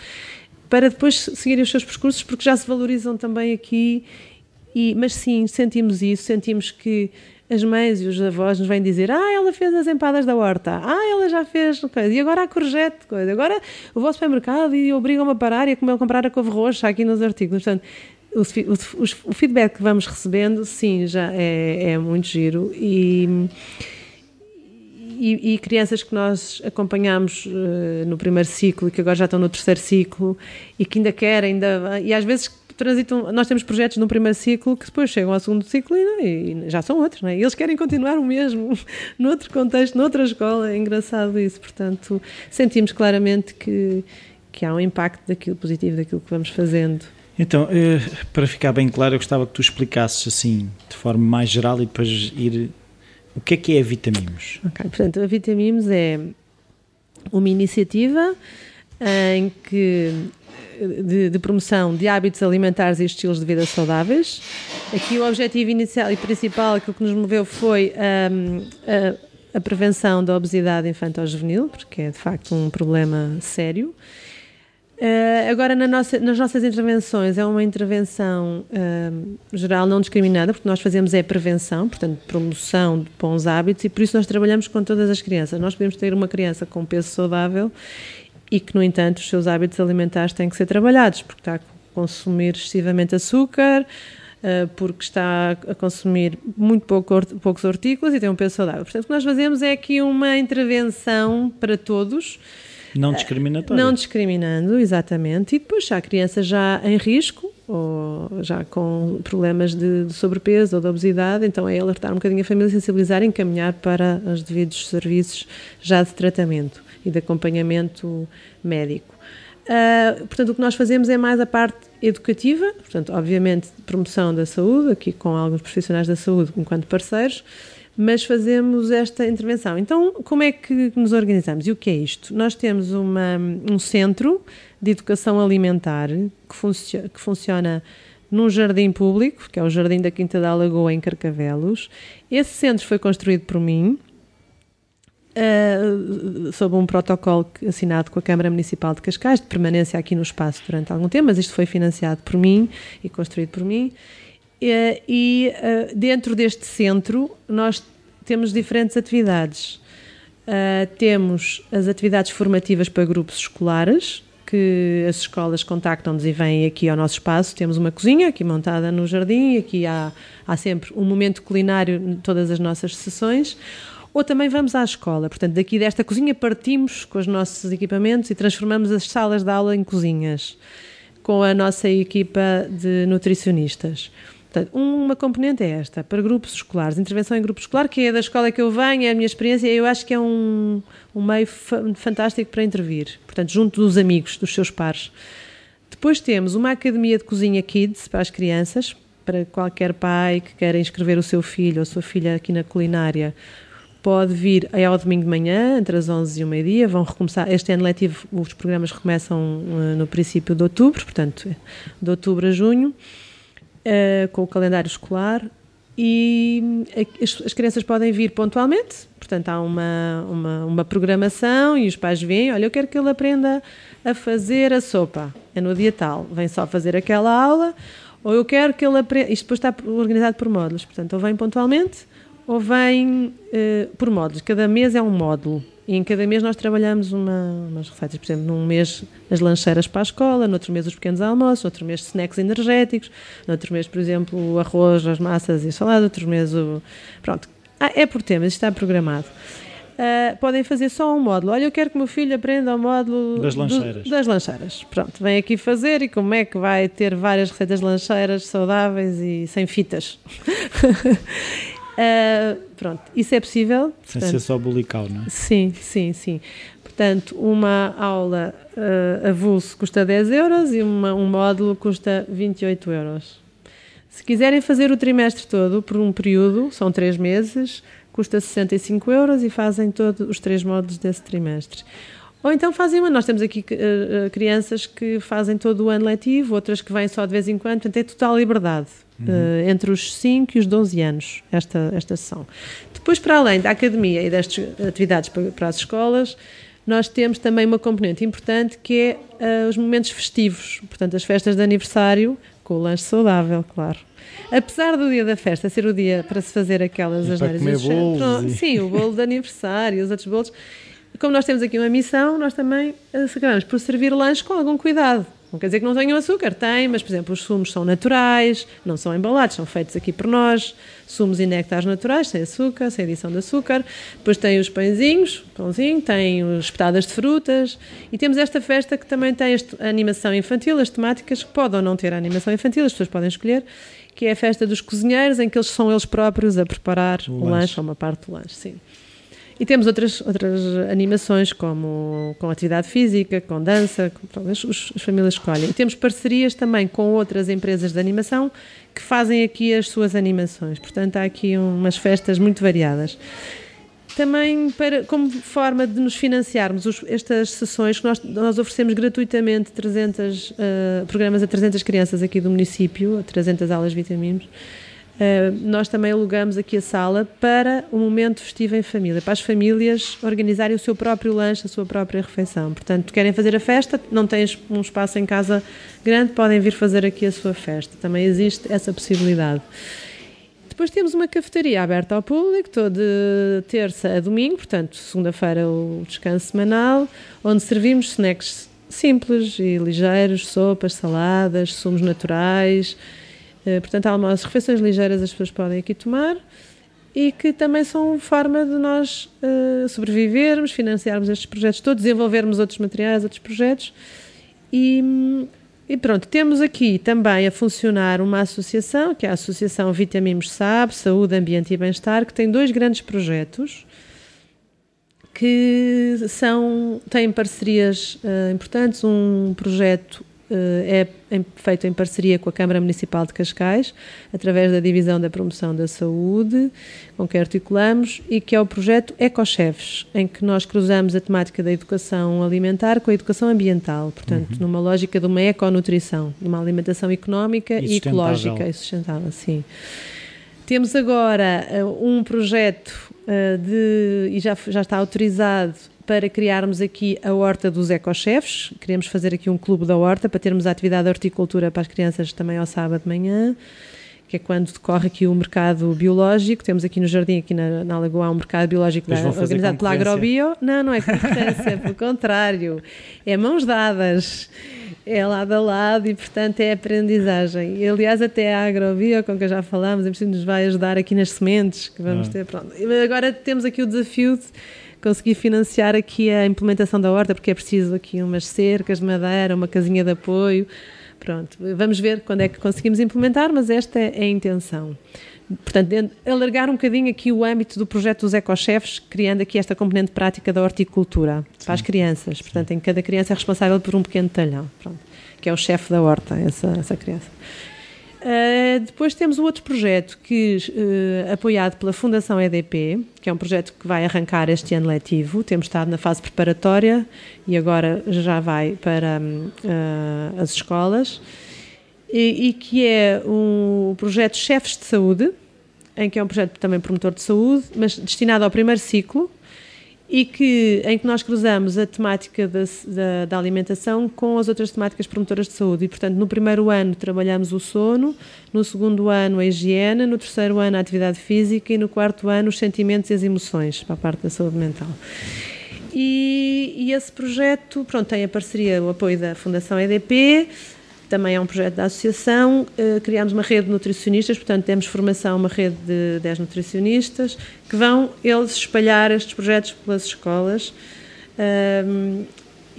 para depois seguirem os seus percursos porque já se valorizam também aqui. E, mas sim, sentimos isso, sentimos que as mães e os avós nos vêm dizer ah, ela fez as empadas da horta, ah, ela já fez coisa, e agora a courgette, coisa, agora o vosso supermercado e obrigam-me a parar e a comprar a couve roxa aqui nos artigos, portanto o, o, o, feedback que vamos recebendo, sim, já é, é muito giro. E, e, e, crianças que nós acompanhamos uh, no primeiro ciclo e que agora já estão no terceiro ciclo e que ainda querem, ainda, e às vezes transitam, nós temos projetos no primeiro ciclo que depois chegam ao segundo ciclo e, e já são outros, não é? E eles querem continuar o mesmo, noutro contexto, noutra escola, é engraçado isso, portanto sentimos claramente que, que há um impacto daquilo positivo daquilo que vamos fazendo. Então, eh, para ficar bem claro, eu gostava que tu explicasses assim, de forma mais geral e depois ir. O que é que é a Vitamimos? Portanto, a Vitamimos é uma iniciativa em que de, de, promoção de hábitos alimentares e estilos de vida saudáveis. Aqui o objetivo inicial e principal, aquilo que nos moveu foi um, a, a, prevenção da obesidade infantil-juvenil, porque é de facto um problema sério. Uh, agora, na nossa, nas nossas intervenções, é uma intervenção uh, geral não discriminada, porque nós fazemos é prevenção, portanto, promoção de bons hábitos, e por isso nós trabalhamos com todas as crianças. Nós podemos ter uma criança com peso saudável e que, no entanto, os seus hábitos alimentares têm que ser trabalhados, porque está a consumir excessivamente açúcar, uh, porque está a consumir muito pouco, poucos hortícolas e tem um peso saudável. Portanto, o que nós fazemos é aqui uma intervenção para todos não discriminatório. Não discriminando, exatamente. E depois, se há criança já em risco, ou já com problemas de, de, sobrepeso ou de obesidade, então é alertar um bocadinho a família, sensibilizar e encaminhar para os devidos serviços já de tratamento e de acompanhamento médico. Uh, portanto, o que nós fazemos é mais a parte educativa, portanto, obviamente, promoção da saúde, aqui com alguns profissionais da saúde enquanto parceiros, mas fazemos esta intervenção. Então, como é que nos organizamos? E o que é isto? Nós temos uma, um centro de educação alimentar que, funcio que funciona num jardim público, que é o Jardim da Quinta da Lagoa, em Carcavelos. Esse centro foi construído por mim, uh, sob um protocolo assinado com a Câmara Municipal de Cascais, de permanência aqui no espaço durante algum tempo, mas isto foi financiado por mim e construído por mim. E, e uh, dentro deste centro nós temos diferentes atividades. Uh, temos as atividades formativas para grupos escolares, que as escolas contactam-nos e vêm aqui ao nosso espaço. Temos uma cozinha aqui montada no jardim, aqui há, há sempre um momento culinário em todas as nossas sessões. Ou também vamos à escola, portanto, daqui desta cozinha partimos com os nossos equipamentos e transformamos as salas de aula em cozinhas, com a nossa equipa de nutricionistas. Portanto, uma componente é esta, para grupos escolares, intervenção em grupo escolar, que é da escola que eu venho, é a minha experiência, eu acho que é um, um meio fantástico para intervir, portanto, junto dos amigos, dos seus pares. Depois temos uma academia de cozinha kids para as crianças, para qualquer pai que queira inscrever o seu filho ou a sua filha aqui na culinária, pode vir é ao domingo de manhã, entre as 11 e o meio-dia. Vão recomeçar. Este ano letivo, os programas recomeçam uh, no princípio de outubro, portanto, de outubro a junho uh, com o calendário escolar e as, as, crianças podem vir pontualmente, portanto há uma, uma, uma, programação e os pais vêm, olha, eu quero que ele aprenda a fazer a sopa, é no dia tal, vem só fazer aquela aula, ou eu quero que ele aprenda, isto depois está organizado por módulos, portanto ou vem pontualmente ou vem uh, por módulos, cada mês é um módulo, e em cada mês nós trabalhamos uma, umas receitas, por exemplo, num mês as lancheiras para a escola, no outro mês os pequenos almoços, no outro mês snacks energéticos, no outro mês, por exemplo, o arroz, as massas e a salada, outro mês o... Pronto, ah, é por temas, está programado. Uh, podem fazer só um módulo. Olha, eu quero que o meu filho aprenda o módulo das lancheiras. Do, das lancheiras. Pronto, vem aqui fazer e como é que vai ter várias receitas lancheiras saudáveis e sem fitas. Uh, pronto, isso é possível. Sem portanto, ser só bulical, não é? Sim, sim, sim. Portanto, uma aula uh, avulso custa 10 euros e uma, um módulo custa 28 euros. Se quiserem fazer o trimestre todo por um período, são três meses, custa 65 euros e fazem todos os três módulos desse trimestre. Ou então fazem uma. Nós temos aqui uh, crianças que fazem todo o ano letivo, outras que vêm só de vez em quando, portanto é total liberdade. Uhum. Uh, entre os 5 e os 12 anos, esta, esta sessão. Depois, para além da academia e destas atividades para, para as escolas, nós temos também uma componente importante que é uh, os momentos festivos, portanto, as festas de aniversário, com o lanche saudável, claro. Apesar do dia da festa ser o dia para se fazer aquelas asneiras. E... Sim, o bolo de aniversário, os outros bolos. Como nós temos aqui uma missão, nós também acabamos por servir lanche com algum cuidado. Não quer dizer que não tenham açúcar, tem, mas, por exemplo, os sumos são naturais, não são embalados, são feitos aqui por nós. Sumos e néctares naturais, sem açúcar, sem adição de açúcar. Depois tem os pãezinhos, pãozinho, tem as petadas de frutas. E temos esta festa que também tem a animação infantil, as temáticas que podem ou não ter a animação infantil, as pessoas podem escolher, que é a festa dos cozinheiros, em que eles são eles próprios a preparar o, o lanche. lanche ou uma parte do lanche, sim. E temos outras, outras animações, como com atividade física, com dança, com, as, as famílias escolhem. E temos parcerias também com outras empresas de animação que fazem aqui as suas animações. Portanto, há aqui umas festas muito variadas. Também para, como forma de nos financiarmos os, estas sessões, nós, nós oferecemos gratuitamente 300 uh, eh, programas a 300 crianças aqui do município, 300 aulas vitaminos. Uh, nós também alugamos aqui a sala para o momento festivo em família, para as famílias organizarem o seu próprio lanche, a sua própria refeição. Portanto, querem fazer a festa, não têm um espaço em casa grande, podem vir fazer aqui a sua festa. Também existe essa possibilidade. Depois temos uma cafetaria aberta ao público, toda terça a domingo, portanto, segunda-feira o descanso semanal, onde servimos snacks simples e ligeiros, sopas, saladas, sumos naturais, eh, portanto, há algumas refeições ligeiras as pessoas podem aqui tomar e que também são forma de nós uh, sobrevivermos, financiarmos estes projetos todos, desenvolvermos outros materiais, outros projetos. E, e, pronto, temos aqui também a funcionar uma associação, que é a Associação Vitamimos SAB, Saúde, Ambiente e Bem-Estar, que tem dois grandes projetos que são, têm parcerias uh, importantes. Um projeto eh, é feito em parceria com a Câmara Municipal de Cascais, através da Divisão da Promoção da Saúde, com que articulamos, e que é o projeto Ecochefes, em que nós cruzamos a temática da educação alimentar com a educação ambiental, portanto, uhum. numa lógica de uma econutrição, de uma alimentação económica e, e ecológica e sustentável. Sim. Temos agora uh, um projeto uh, de, e já, já está autorizado para criarmos aqui a Horta dos Ecochefes. Queremos fazer aqui um clube da horta para termos a atividade de horticultura para as crianças também ao sábado de manhã, que é quando decorre aqui o mercado biológico. Temos aqui no jardim, aqui na, na Lagoa, um mercado biológico da, organizado pela Agrobio. Não, não é concorrência, pelo contrário. É mãos dadas é lado a lado e, portanto, é aprendizagem. E, aliás, até a Agrobio, com que já falámos, nos vai ajudar aqui nas sementes que vamos ah. ter. Pronto. Agora temos aqui o desafio de conseguir financiar aqui a implementação da horta, porque é preciso aqui umas cercas de madeira, uma casinha de apoio. Pronto, vamos ver quando é que conseguimos implementar, mas esta é a intenção. Portanto, alargar um bocadinho aqui o âmbito do projeto dos ecochefes, criando aqui esta componente prática da horticultura Sim. para as crianças. Portanto, em cada criança é responsável por um pequeno talhão, pronto, que é o chefe da horta, essa, essa criança. Uh, depois temos o outro projeto que, uh, apoiado pela Fundação EDP, que é um projeto que vai arrancar este ano letivo. Temos estado na fase preparatória e agora já vai para uh, as escolas. E, e, que é um projeto Chefes de Saúde, em que é um projeto também promotor de saúde, mas destinado ao primeiro ciclo, e que, em que nós cruzamos a temática da, da, da, alimentação com as outras temáticas promotoras de saúde. E, portanto, no primeiro ano trabalhamos o sono, no segundo ano a higiene, no terceiro ano a atividade física e no quarto ano os sentimentos e as emoções, para a parte da saúde mental. E, e esse projeto pronto, tem a parceria, o apoio da Fundação EDP, também é um projeto da associação. Uh, criámos uma rede de nutricionistas, portanto, temos formação, uma rede de 10 nutricionistas, que vão eles espalhar estes projetos pelas escolas.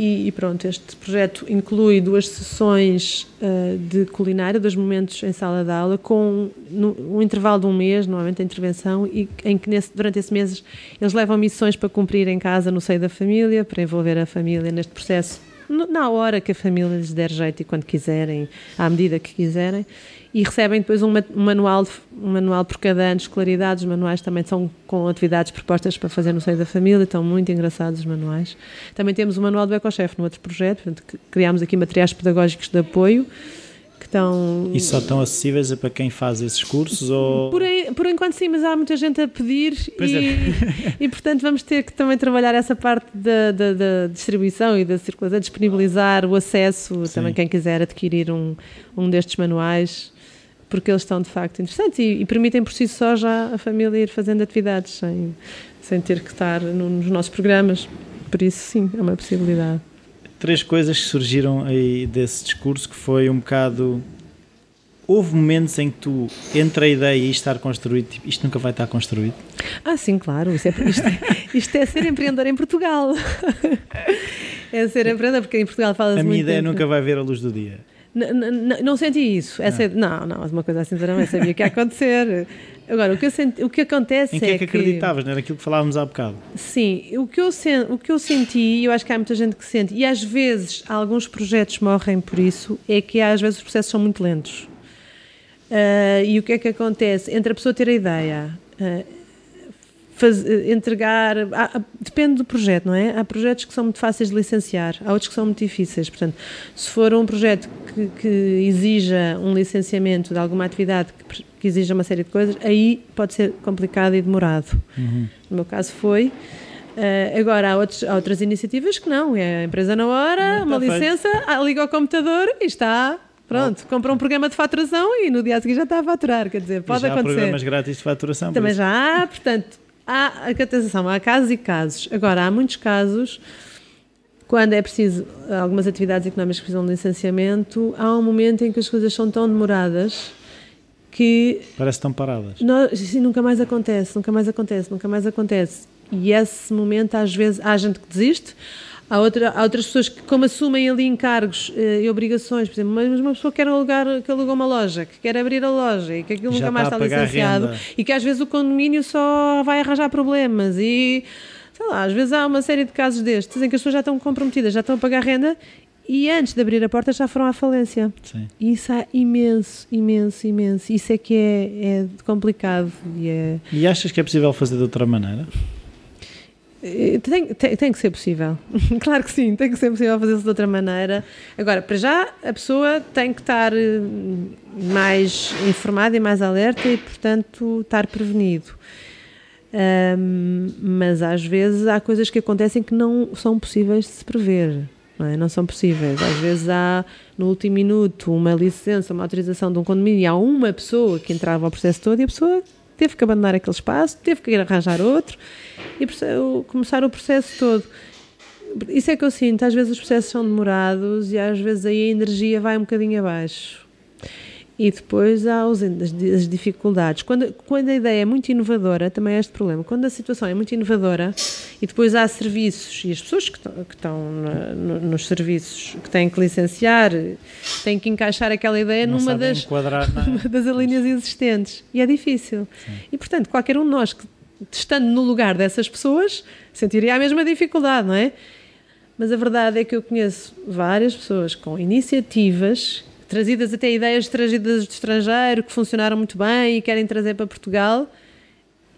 E, pronto, este projeto inclui duas sessões uh, de culinária, dois momentos em sala de aula, com um intervalo de um mês, normalmente a intervenção, e em que nesse, durante esse mês eles levam missões para cumprir em casa, no seio da família, para envolver a família neste processo na hora que a família lhes der jeito e quando quiserem, à medida que quiserem. E recebem depois um manual, um manual por cada ano de escolaridade. Os manuais também são com atividades propostas para fazer no seio da família, estão muito engraçados os manuais. Também temos o manual do EcoChef no outro projeto, portanto, criámos aqui materiais pedagógicos de apoio estão. E só estão acessíveis para quem faz esses cursos? Ou... Por, aí, por enquanto sim, mas há muita gente a pedir e, é. e, portanto, vamos ter que também trabalhar essa parte da, da, da distribuição e da circulação, disponibilizar o acesso, sim. também quem quiser adquirir um, um destes manuais. Porque eles estão de facto interessantes e, e permitem por si só já a família ir fazendo atividades sem, sem ter que estar no, nos nossos programas. Por isso, sim, é uma possibilidade três coisas que surgiram aí desse discurso que foi um bocado houve momentos em que tu entre a ideia e estar construído tipo, isto nunca vai estar construído ah sim claro isto é, isto, isto é ser empreendedor em Portugal é ser empreendedor porque em Portugal fala-se a minha ideia tempo. nunca vai ver a luz do dia não, não senti isso. Essa, não, não, uma coisa assim, eu sabia que ia acontecer. Agora, o que, eu senti, o que acontece em que é, é que acreditavas, não era aquilo que falávamos há bocado? Sim, o que, eu sen, o que eu senti, e eu acho que há muita gente que sente, e às vezes alguns projetos morrem por isso, é que às vezes os processos são muito lentos. Uh, e o que é que acontece? Entre a pessoa ter a ideia, uh, faz, entregar. Há, depende do projeto, não é? Há projetos que são muito fáceis de licenciar, há outros que são muito difíceis. Portanto, se for um projeto que, que exija um licenciamento de alguma atividade que, que, exija uma série de coisas, aí pode ser complicado e demorado. Uhum. No meu caso foi. Uh, agora, há, outros, há, outras iniciativas que não. É a empresa na hora, uma licença, ah, liga ao computador e está Pronto, compra um programa de faturação e no dia a seguir já está a faturar, quer dizer, pode já acontecer. Há programas grátis de faturação. Também já há, portanto, há, atenção, há casos e casos. Agora, há muitos casos, quando é preciso algumas atividades económicas que precisam de licenciamento, há um momento em que as coisas são tão demoradas que. Parece estão paradas. Nós, nunca mais acontece, nunca mais acontece, nunca mais acontece. E esse momento, às vezes, há gente que desiste, Há, outra, há outras pessoas que, como assumem ali encargos eh, e obrigações, por exemplo, mas uma pessoa quer alugar, que alugou uma loja, que quer abrir a loja e que aquilo Já nunca mais está, está licenciado e que às vezes o condomínio só vai arranjar problemas e sei lá, às vezes há uma série de casos destes em que as pessoas já estão comprometidas, já estão a pagar renda e antes de abrir a porta já foram à falência. Sim. Isso é imenso, imenso, imenso. Isso é que é, é complicado. E, é... e achas que é possível fazer de outra maneira? Eh, tem, tem, tem, que ser possível. claro que sim, tem que ser possível fazer-se de outra maneira. Agora, para já, a pessoa tem que estar eh, mais informada e mais alerta e, portanto, estar prevenido. Um, mas às vezes há coisas que acontecem que não são possíveis de se prever. Não, é? não são possíveis. Às vezes há, no último minuto, uma licença, uma autorização de um condomínio e há uma pessoa que entrava ao processo todo e a pessoa teve que abandonar aquele espaço, teve que ir arranjar outro e começar o processo todo. Isso é que eu sinto, às vezes os processos são demorados e às vezes aí a energia vai um bocadinho abaixo. E depois há as, dificuldades. Quando, quando a ideia é muito inovadora, também é este problema. Quando a situação é muito inovadora e depois há serviços e as pessoas que estão, que estão no, nos serviços que têm que licenciar têm que encaixar aquela ideia Não numa das, numa das linhas existentes. E é difícil. Sim. E portanto, qualquer um de nós que estando no lugar dessas pessoas sentiria a mesma dificuldade, não é? Mas a verdade é que eu conheço várias pessoas com iniciativas trazidas até ideias trazidas do estrangeiro que funcionaram muito bem e querem trazer para Portugal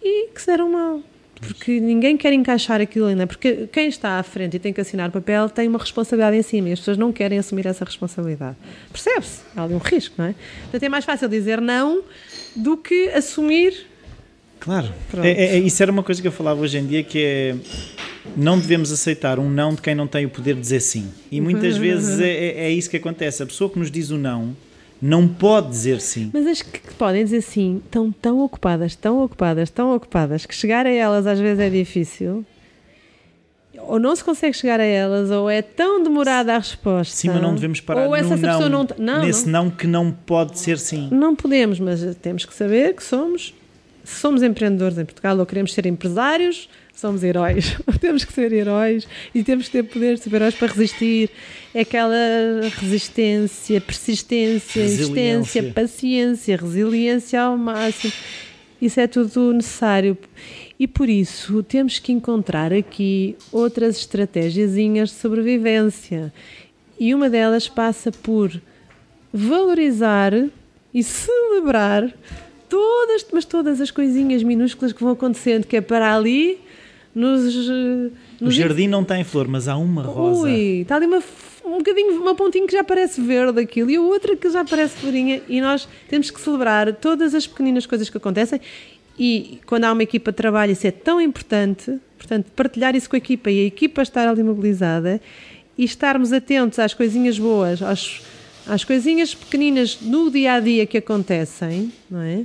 e que se deram mal. Porque ninguém quer encaixar aquilo ainda. Porque quem está à frente e tem que assinar papel tem uma responsabilidade em cima e as pessoas não querem assumir essa responsabilidade. Percebe-se? Há ali um risco, não é? Portanto, é mais fácil dizer não do que assumir. Claro. É, é, isso era uma coisa que eu falava hoje em dia que é não devemos aceitar um não de quem não tem o poder de dizer sim. E muitas uhum. vezes é, é, é, isso que acontece. A pessoa que nos diz o não não pode dizer sim. Mas as que podem dizer sim estão tão ocupadas, tão ocupadas, tão ocupadas, que chegar a elas às vezes é difícil. Ou não se consegue chegar a elas, ou é tão demorada a resposta. Sim, mas não devemos parar ou essa não, não, não, nesse não. não que não pode ser sim. Não podemos, mas temos que saber que somos, somos empreendedores em Portugal ou queremos ser empresários, somos heróis. temos que ser heróis e temos que ter poder de super-heróis para resistir. É aquela resistência, persistência, insistência, paciência, resiliência ao máximo. Isso é tudo necessário. E por isso temos que encontrar aqui outras estratégias de sobrevivência. E uma delas passa por valorizar e celebrar todas, mas todas as coisinhas minúsculas que vão acontecendo, que é para ali nos. nos o jardim não tem flor, mas há uma rosa. Ui, está ali uma, um bocadinho, uma pontinha que já parece verde aquilo e a outra que já parece florinha e nós temos que celebrar todas as pequeninas coisas que acontecem e quando há uma equipa de trabalho isso é tão importante, portanto partilhar isso com a equipa e a equipa estar ali mobilizada e estarmos atentos às coisinhas boas, aos, às coisinhas pequeninas no dia a dia que acontecem, não é?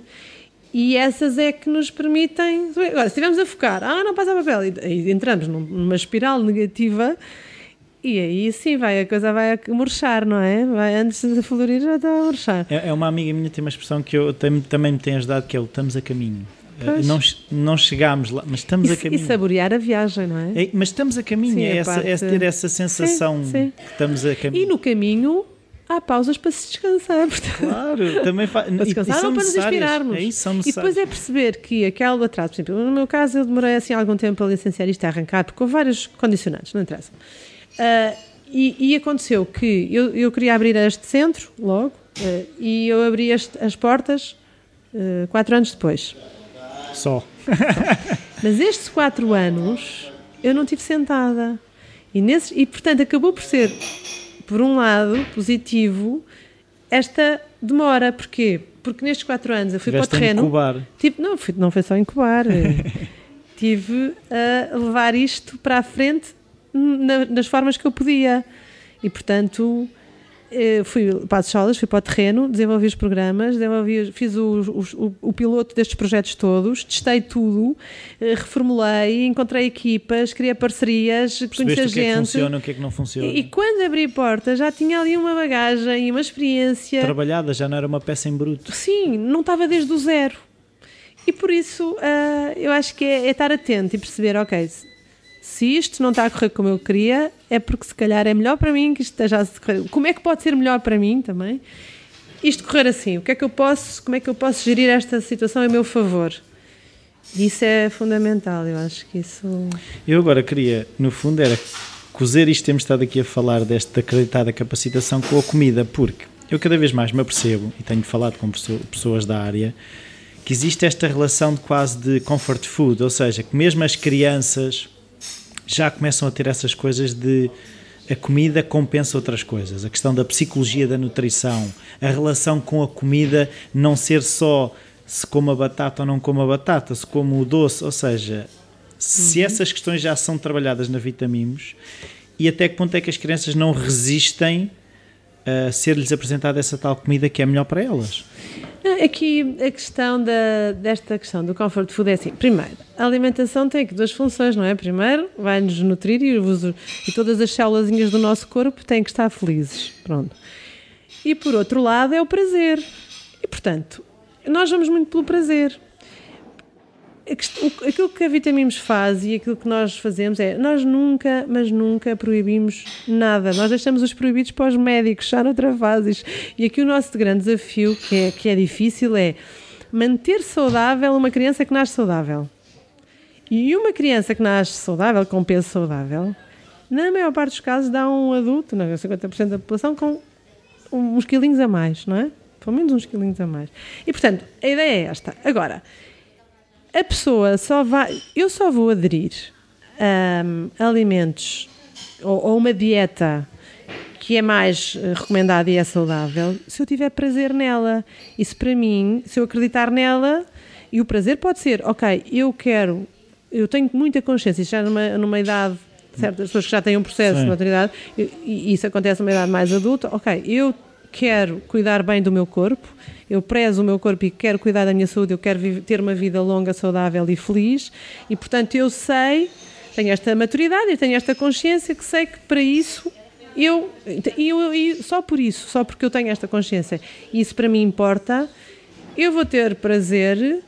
E essas é que nos permitem. Agora, se estivermos a focar, ah, não passa papel, e, entramos numa espiral negativa, e aí sim vai, a coisa vai a murchar, não é? Vai, antes de florir já está a murchar. É, é, uma amiga minha tem uma expressão que eu também me tem ajudado, que é o estamos a caminho. Não, não chegámos lá, mas estamos e, a caminho. E saborear a viagem, não é? é mas estamos a caminho, sim, é, essa, é ter essa sensação sim, sim. que estamos a caminho. E no caminho há pausas para se descansar. Portanto, claro, também faz. para descansar ou para nos inspirarmos. É isso, e depois é perceber que aquele atraso, por exemplo, no meu caso eu demorei assim algum tempo a licenciar isto a arrancar, porque com vários condicionantes, não interessa. Uh, e, e, aconteceu que eu, eu, queria abrir este centro logo, uh, e eu abri este, as portas uh, quatro anos depois. Só. Mas estes quatro anos eu não tive sentada. E, nesses, e portanto acabou por ser, por um lado, positivo, esta demora. Porquê? Porque nestes quatro anos eu fui Tiveste para o terreno. Incubar. Tipo, não, fui, não foi só incubar. tive a levar isto para a frente na, nas formas que eu podia. E portanto fui para as escolas, fui para o terreno, desenvolvi os programas, desenvolvi, fiz o, o, o, piloto destes projetos todos, testei tudo, eh, reformulei, encontrei equipas, criei parcerias, conheci a gente. O que é que funciona, o que é que não funciona. E, e quando abri a porta já tinha ali uma bagagem e uma experiência. Trabalhada, já não era uma peça em bruto. Sim, não estava desde o zero. E por isso uh, eu acho que é, é estar atento e perceber, ok, se isto não está a correr como eu queria, é porque se calhar é melhor para mim que isto esteja a correr. Como é que pode ser melhor para mim também? Isto correr assim, o que é que eu posso, como é que eu posso gerir esta situação em meu favor? Isso é fundamental, eu acho que isso. Eu agora queria, no fundo, era cozer isto temos estado aqui a falar desta acreditada capacitação com a comida, porque eu cada vez mais me apercebo, e tenho falado com pessoas da área, que existe esta relação de quase de comfort food, ou seja, que mesmo as crianças já começam a ter essas coisas de a comida compensa outras coisas. A questão da psicologia da nutrição, a relação com a comida não ser só se como a batata ou não como a batata, se como o doce, ou seja, se uhum. essas questões já são trabalhadas na Vitamimos e até que ponto é que as crianças não resistem a ser-lhes apresentada essa tal comida que é melhor para elas? Aqui a questão da, desta questão do comfort food é assim: primeiro, a alimentação tem aqui duas funções, não é? Primeiro, vai-nos nutrir e, e todas as células do nosso corpo têm que estar felizes. Pronto. E por outro lado, é o prazer. E portanto, nós vamos muito pelo prazer aquilo que a Vitaminos faz e aquilo que nós fazemos é nós nunca, mas nunca proibimos nada. Nós deixamos os proibidos para os médicos, já noutra fase. E aqui o nosso grande desafio, que é, que é difícil, é manter saudável uma criança que nasce saudável. E uma criança que nasce saudável, com peso saudável, na maior parte dos casos dá um adulto, não, 50% da população, com uns quilinhos a mais, não é? Pelo menos uns quilinhos a mais. E portanto, a ideia é esta. Agora, a pessoa só vai. Eu só vou aderir a alimentos ou, ou uma dieta que é mais eh, recomendada e é saudável se eu tiver prazer nela. E se para mim, se eu acreditar nela, e o prazer pode ser, ok, eu quero, eu tenho muita consciência, já numa, numa idade, certas pessoas que já têm um processo Sim. de maturidade, e isso acontece numa idade mais adulta, ok, eu quero cuidar bem do meu corpo, eu prezo o meu corpo e quero cuidar da minha saúde, eu quero ter uma vida longa, saudável e feliz, e portanto eu sei, tenho esta maturidade, eu tenho esta consciência que sei que para isso eu, eu, eu só por isso, só porque eu tenho esta consciência, isso para mim importa, eu vou ter prazer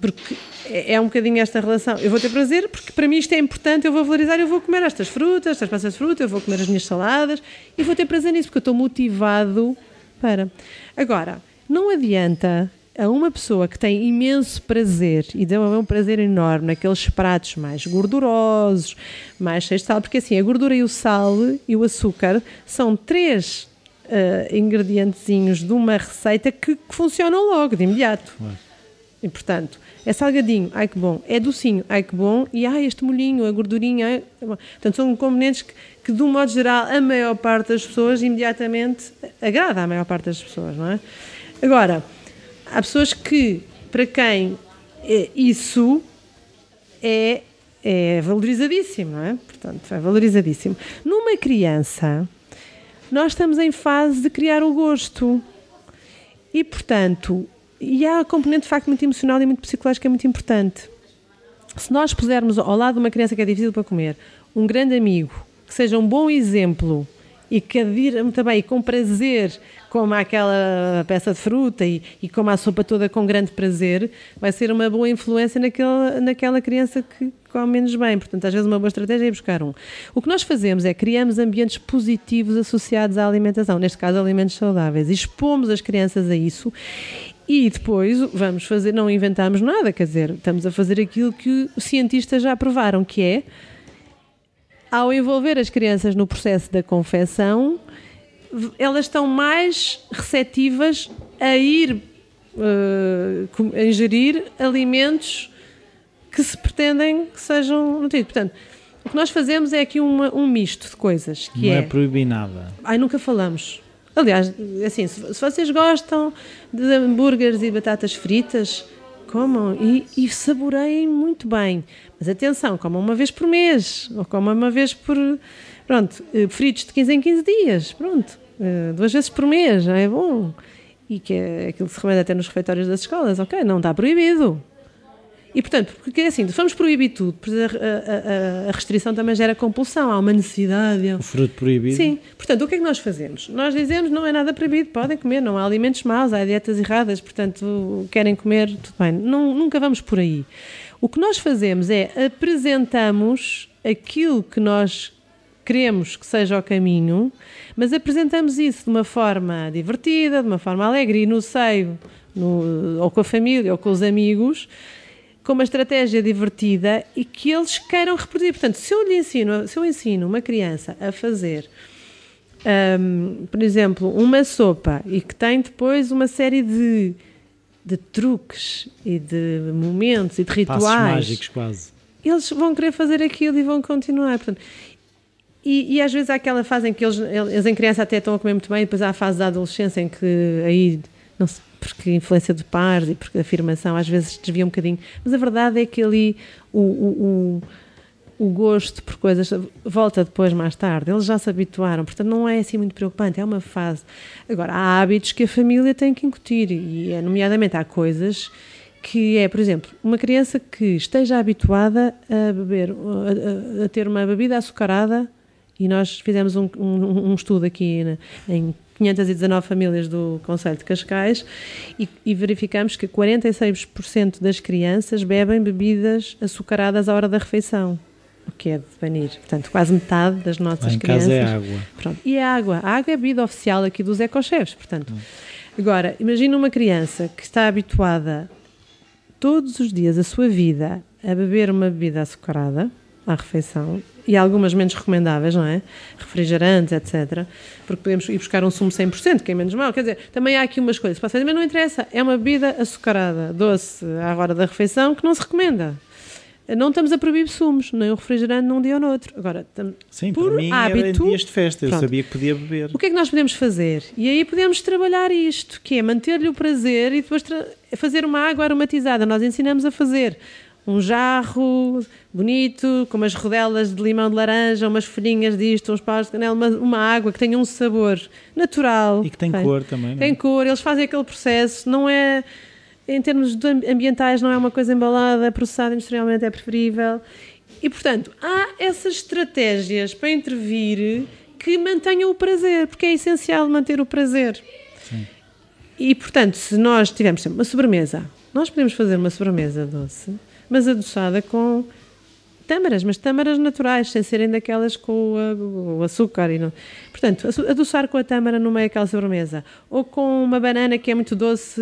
porque é, é um bocadinho esta relação. Eu vou ter prazer porque para mim isto é importante, eu vou valorizar, eu vou comer estas frutas, estas peças de fruta, eu vou comer as minhas saladas e vou ter prazer nisso porque eu estou motivado para. Agora, não adianta a uma pessoa que tem imenso prazer e deu um prazer enorme naqueles pratos mais gordurosos, mais cheios de sal, porque assim, a gordura e o sal e o açúcar são três uh, ingredientezinhos de uma receita que, que funcionam logo, de imediato. Ué. E portanto, é salgadinho, ai que bom. É docinho, ai que bom. E ai, este molhinho, a gordurinha, ai, bom. Portanto, são componentes que, que, de um modo geral, a maior parte das pessoas imediatamente agrada à maior parte das pessoas, não é? Agora, há pessoas que, para quem é, isso é, é valorizadíssimo, não é? Portanto, é valorizadíssimo. Numa criança, nós estamos em fase de criar o gosto. E, portanto, e há a componente de facto muito emocional e muito psicológica muito importante. Se nós pusermos ao lado de uma criança que é difícil para comer, um grande amigo, que seja um bom exemplo e que também com prazer coma aquela peça de fruta e, e coma a sopa toda com grande prazer, vai ser uma boa influência naquela, naquela criança que come menos bem. Portanto, às vezes uma boa estratégia é buscar um. O que nós fazemos é criamos ambientes positivos associados à alimentação, neste caso alimentos saudáveis, expomos as crianças a isso e depois vamos fazer, não inventamos nada, quer dizer, estamos a fazer aquilo que os cientistas já provaram, que é ao envolver as crianças no processo da confecção, elas estão mais receptivas a ir uh, a ingerir alimentos que se pretendem que sejam nutridos. Portanto, o que nós fazemos é aqui uma, um misto de coisas. Que Não é, é proibir nada. Ai, nunca falamos. Aliás, assim, se, se vocês gostam de hambúrgueres e batatas fritas, comam e, e saboreiem muito bem. Mas atenção, comam uma vez por mês, ou comam uma vez por. Pronto, eh, fritos de 15 em 15 dias, pronto, eh, duas vezes por mês, é bom. E que é aquilo que se recomenda até nos refeitórios das escolas, ok, não está proibido. E, portanto, porque assim, se vamos proibir tudo, a, a, a, restrição também gera compulsão, há uma necessidade. O fruto proibido. Sim. Portanto, o que é que nós fazemos? Nós dizemos não é nada proibido, podem comer, não há alimentos maus, há dietas erradas, portanto, querem comer, tudo bem. Não, nunca vamos por aí. O que nós fazemos é apresentamos aquilo que nós queremos que seja o caminho, mas apresentamos isso de uma forma divertida, de uma forma alegre e no seio, no, ou com a família ou com os amigos, com uma estratégia divertida e que eles queiram reproduzir. Portanto, se eu lhe ensino, se eu ensino uma criança a fazer, um, por exemplo, uma sopa e que tem depois uma série de, de truques e de momentos e de rituais Passos mágicos quase. Eles vão querer fazer aquilo e vão continuar. Portanto, e, e, às vezes há aquela fase em que eles, eles em criança até estão a comer muito bem, e depois há a fase da adolescência em que aí não se porque influência de pares e porque a afirmação às vezes desvia um bocadinho. Mas a verdade é que ali o, o, o, o gosto por coisas volta depois mais tarde. Eles já se habituaram, portanto não é assim muito preocupante, é uma fase. Agora, há hábitos que a família tem que incutir e, é, nomeadamente, há coisas que é, por exemplo, uma criança que esteja habituada a beber, a, a, a ter uma bebida açucarada e nós fizemos um, um, um estudo aqui na, em 519 famílias do Conselho de Cascais e, e verificamos que 46% das crianças bebem bebidas açucaradas à hora da refeição. O que é de banir. Portanto, quase metade das nossas Lá em crianças. Casa é água. Pronto. E a água. A água é a bebida oficial aqui dos ecochefs. Portanto, agora, imagina uma criança que está habituada todos os dias a sua vida a beber uma bebida açucarada à refeição e algumas menos recomendáveis, não é? Refrigerantes, etc. Porque podemos ir buscar um sumo 100%, que é menos mal. Quer dizer, também há aqui umas coisas. Mas não interessa. É uma bebida açucarada, doce, à hora da refeição, que não se recomenda. Não estamos a proibir sumos, nem o refrigerante num dia ou no outro. Agora, Sim, por para mim hábito, era dias de festa, eu pronto. sabia que podia beber. O que é que nós podemos fazer? E aí podemos trabalhar isto, que é manter-lhe o prazer e depois fazer uma água aromatizada. Nós ensinamos a fazer um jarro bonito, com umas rodelas de limão de laranja, umas folhinhas disto, uns paus de canela, uma, uma, água que tenha um sabor natural. E que tem bem, cor também. Não? Tem cor, eles fazem aquele processo, não é. Em termos ambientais, não é uma coisa embalada, processada industrialmente é preferível. E, portanto, há essas estratégias para intervir que mantenham o prazer, porque é essencial manter o prazer. Sim. E, portanto, se nós tivermos uma sobremesa, nós podemos fazer uma sobremesa doce mas adoçada com tâmaras, mas tâmaras naturais, sem serem daquelas com o, o açúcar. E não. Portanto, adoçar com a tâmara no meio daquela sobremesa, ou com uma banana que é muito doce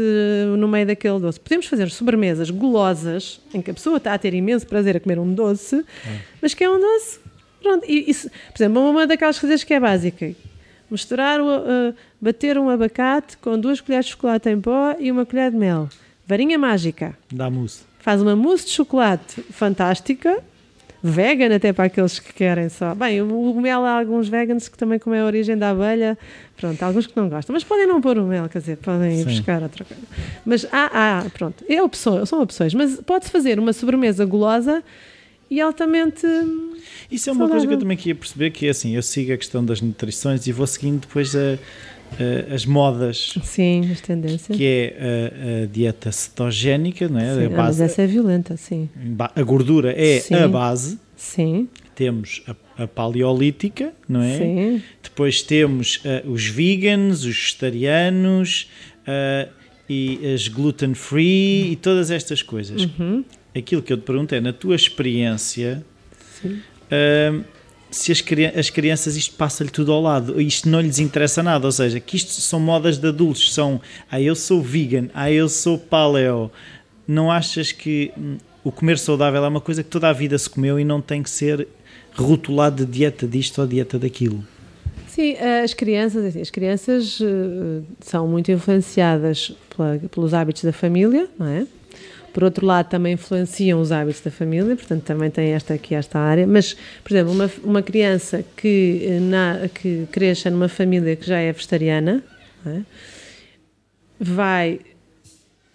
no meio daquele doce. Podemos fazer sobremesas golosas, em que a pessoa está a ter imenso prazer a comer um doce, é. mas que é um doce. Pronto, e, isso, por exemplo, uma daquelas coisas que é básica, misturar, uh, bater um abacate com duas colheres de chocolate em pó e uma colher de mel. Varinha mágica. Dá mousse. Faz uma mousse de chocolate fantástica, vegan até para aqueles que querem só. Bem, o, mel há alguns vegans que também comem a origem da abelha, pronto, há alguns que não gostam, mas podem não pôr o mel, quer dizer, podem ir buscar outra coisa. Mas há, há pronto, é opção, são opções, mas pode-se fazer uma sobremesa gulosa e altamente. Isso é uma saudável. coisa que eu também queria perceber, que é assim, eu sigo a questão das nutrições e vou seguindo depois a, a, as modas. Sim, as tendências. Que é a, a dieta cetogénica, não é? Sim, a base, mas essa é violenta, sim. A gordura é sim. a base. Sim. Temos a, a, paleolítica, não é? Sim. Depois temos uh, os vegans, os vegetarianos uh, e as gluten free e todas estas coisas. Uhum aquilo que eu te pergunto é, na tua experiência, uh, se as, as, crianças isto passa-lhe tudo ao lado, isto não lhes interessa nada, ou seja, que isto são modas de adultos, são, ah, eu sou vegan, ah, eu sou paleo, não achas que hum, o comer saudável é uma coisa que toda a vida se comeu e não tem que ser rotulado de dieta disto ou dieta daquilo? Sim, as crianças, assim, as crianças uh, são muito influenciadas pela, pelos hábitos da família, não é? Por outro lado, também influenciam os hábitos da família, portanto, também tem esta aqui, esta área. Mas, por exemplo, uma, uma criança que, eh, na, que cresça numa família que já é vegetariana, é? vai.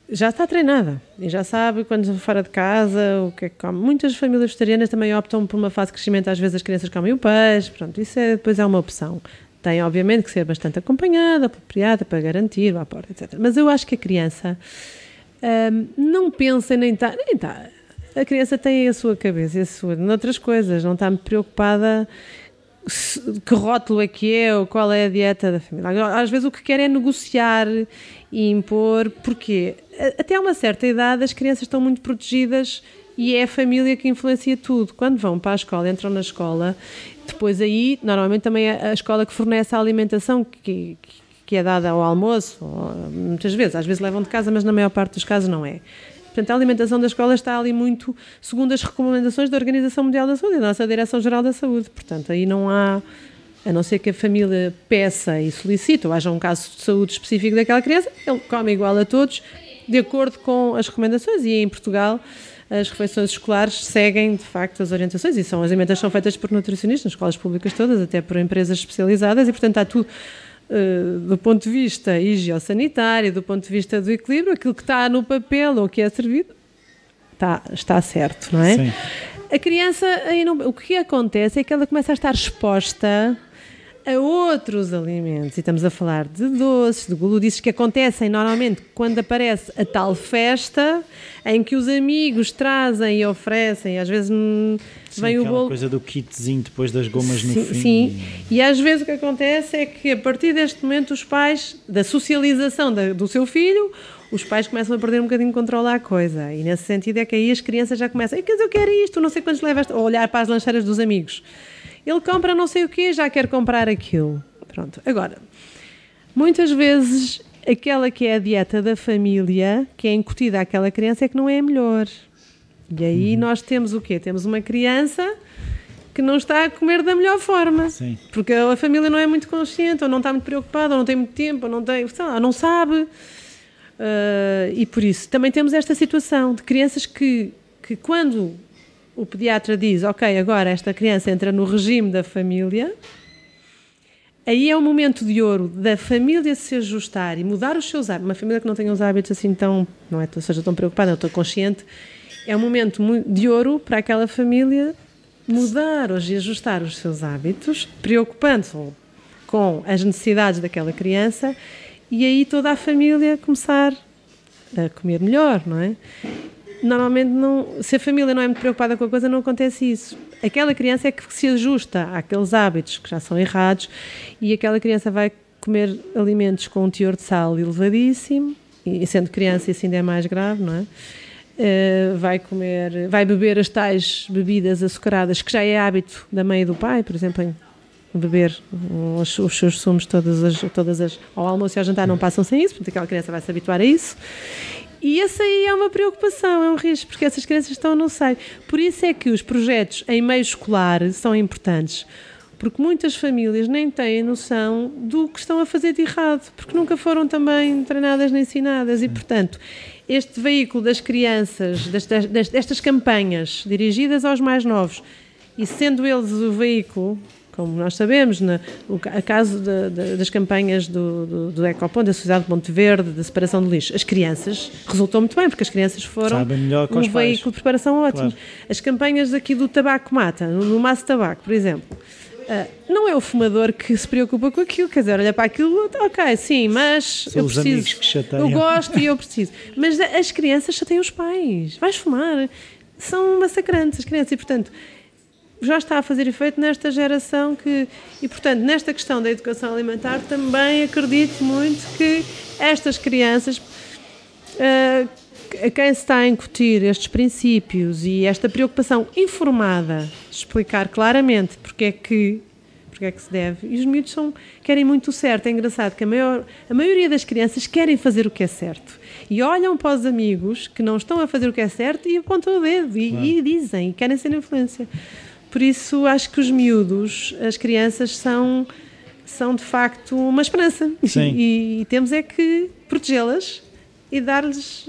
Já está treinada e já sabe quando fora de casa o que é que come. Muitas famílias vegetarianas também optam por uma fase de crescimento, às vezes as crianças comem o peixe, pronto, isso é, depois é uma opção. Tem, obviamente, que ser bastante acompanhada, apropriada para garantir o aporte, etc. Mas eu acho que a criança não pensa nem está. Nem tá. A criança tem a sua cabeça, a sua, noutras coisas, não está preocupada que rótulo é que é ou qual é a dieta da família. Às vezes o que quer é negociar e impor, porque até uma certa idade as crianças estão muito protegidas e é a família que influencia tudo. Quando vão para a escola, entram na escola, depois aí, normalmente também é a escola que fornece a alimentação que, que que é dada ao almoço, muitas vezes, às vezes levam de casa, mas na maior parte dos casos não é. Portanto, a alimentação da escola está ali muito segundo as recomendações da Organização Mundial da Saúde, da nossa Direção-Geral da Saúde. Portanto, aí não há, a não ser que a família peça e solicite, ou haja um caso de saúde específico daquela criança, ele come igual a todos, de acordo com as recomendações. E em Portugal, as refeições escolares seguem, de facto, as orientações, e são, as alimentas são feitas por nutricionistas, nas escolas públicas todas, até por empresas especializadas, e, portanto, está tudo do ponto de vista higiosanitário, do ponto de vista do equilíbrio, aquilo que está no papel ou que é servido está, está certo, não é? Sim. A criança, o que acontece é que ela começa a estar exposta a outros alimentos. E estamos a falar de doces, de gulodices que acontecem normalmente quando aparece a tal festa em que os amigos trazem e oferecem, às vezes hum, sim, vem o bolo. coisa do kitzinho depois das gomas sim, no fim. Sim, e às vezes o que acontece é que a partir deste momento os pais, da socialização da, do seu filho, os pais começam a perder um bocadinho de controle à coisa. E nesse sentido é que aí as crianças já começam, quer dizer, eu quero isto, não sei quantos levas, ou olhar para as lancheiras dos amigos. Ele compra não sei o quê, já quer comprar aquilo. Pronto. Agora, muitas vezes aquela que é a dieta da família, que é incutida àquela criança, é que não é a melhor. E aí uhum. nós temos o quê? Temos uma criança que não está a comer da melhor forma. Sim. Porque a família não é muito consciente, ou não está muito preocupada, ou não tem muito tempo, ou não, tem, lá, não sabe. Uh, e por isso também temos esta situação de crianças que, que quando o pediatra diz, ok, agora esta criança entra no regime da família, aí é o momento de ouro da família se ajustar e mudar os seus hábitos. Uma família que não tenha os hábitos assim tão, não é, seja tão preocupada, eu estou consciente, é um momento de ouro para aquela família mudar e ajustar os seus hábitos, preocupando-se com as necessidades daquela criança e aí toda a família começar a comer melhor, não é? Normalmente não, se a família não é muito preocupada com a coisa, não acontece isso. Aquela criança é que se ajusta àqueles hábitos que já são errados e aquela criança vai comer alimentos com um teor de sal elevadíssimo, e sendo criança isso ainda é mais grave, não é? uh, vai comer, vai beber as tais bebidas açucaradas, que já é hábito da mãe e do pai, por exemplo, em beber os, os seus sumos todas as, todas as, ao almoço e ao jantar não passam sem isso, porque aquela criança vai se habituar a isso. E essa aí é uma preocupação, é um risco, porque essas crianças estão no seio. Por isso é que os projetos em meio escolar são importantes, porque muitas famílias nem têm noção do que estão a fazer de errado, porque nunca foram também treinadas nem ensinadas. E, portanto, este veículo das crianças, destas, destas campanhas dirigidas aos mais novos, e sendo eles o veículo como nós sabemos, na, o a caso de, de, das campanhas do, do, do Ecoponto, da Sociedade de Monte Verde, da separação de lixo, as crianças resultou muito bem, porque as crianças foram um veículo de preparação ótimo. Claro. As campanhas aqui do tabaco mata, no, no maço de tabaco, por exemplo, Uh, não é o fumador que se preocupa com aquilo, quer dizer, olha para aquilo, ok, sim, mas São eu preciso. eu gosto e eu preciso. Mas as crianças chateiam os pais. Vais fumar. São massacrantes as crianças e, portanto, já está a fazer efeito nesta geração que e portanto nesta questão da educação alimentar também acredito muito que estas crianças uh, a quem se está a incutir estes princípios e esta preocupação informada explicar claramente porque é que porque é que se deve e os miúdos são, querem muito o certo. É engraçado que a, maior, a maioria das crianças querem fazer o que é certo e olham para os amigos que não estão a fazer o que é certo e apontam o dedo e, e dizem e querem ser influência por isso acho que os miúdos, as crianças, são, são de facto uma esperança. Sim. E, e temos é que protegê-las e dar-lhes.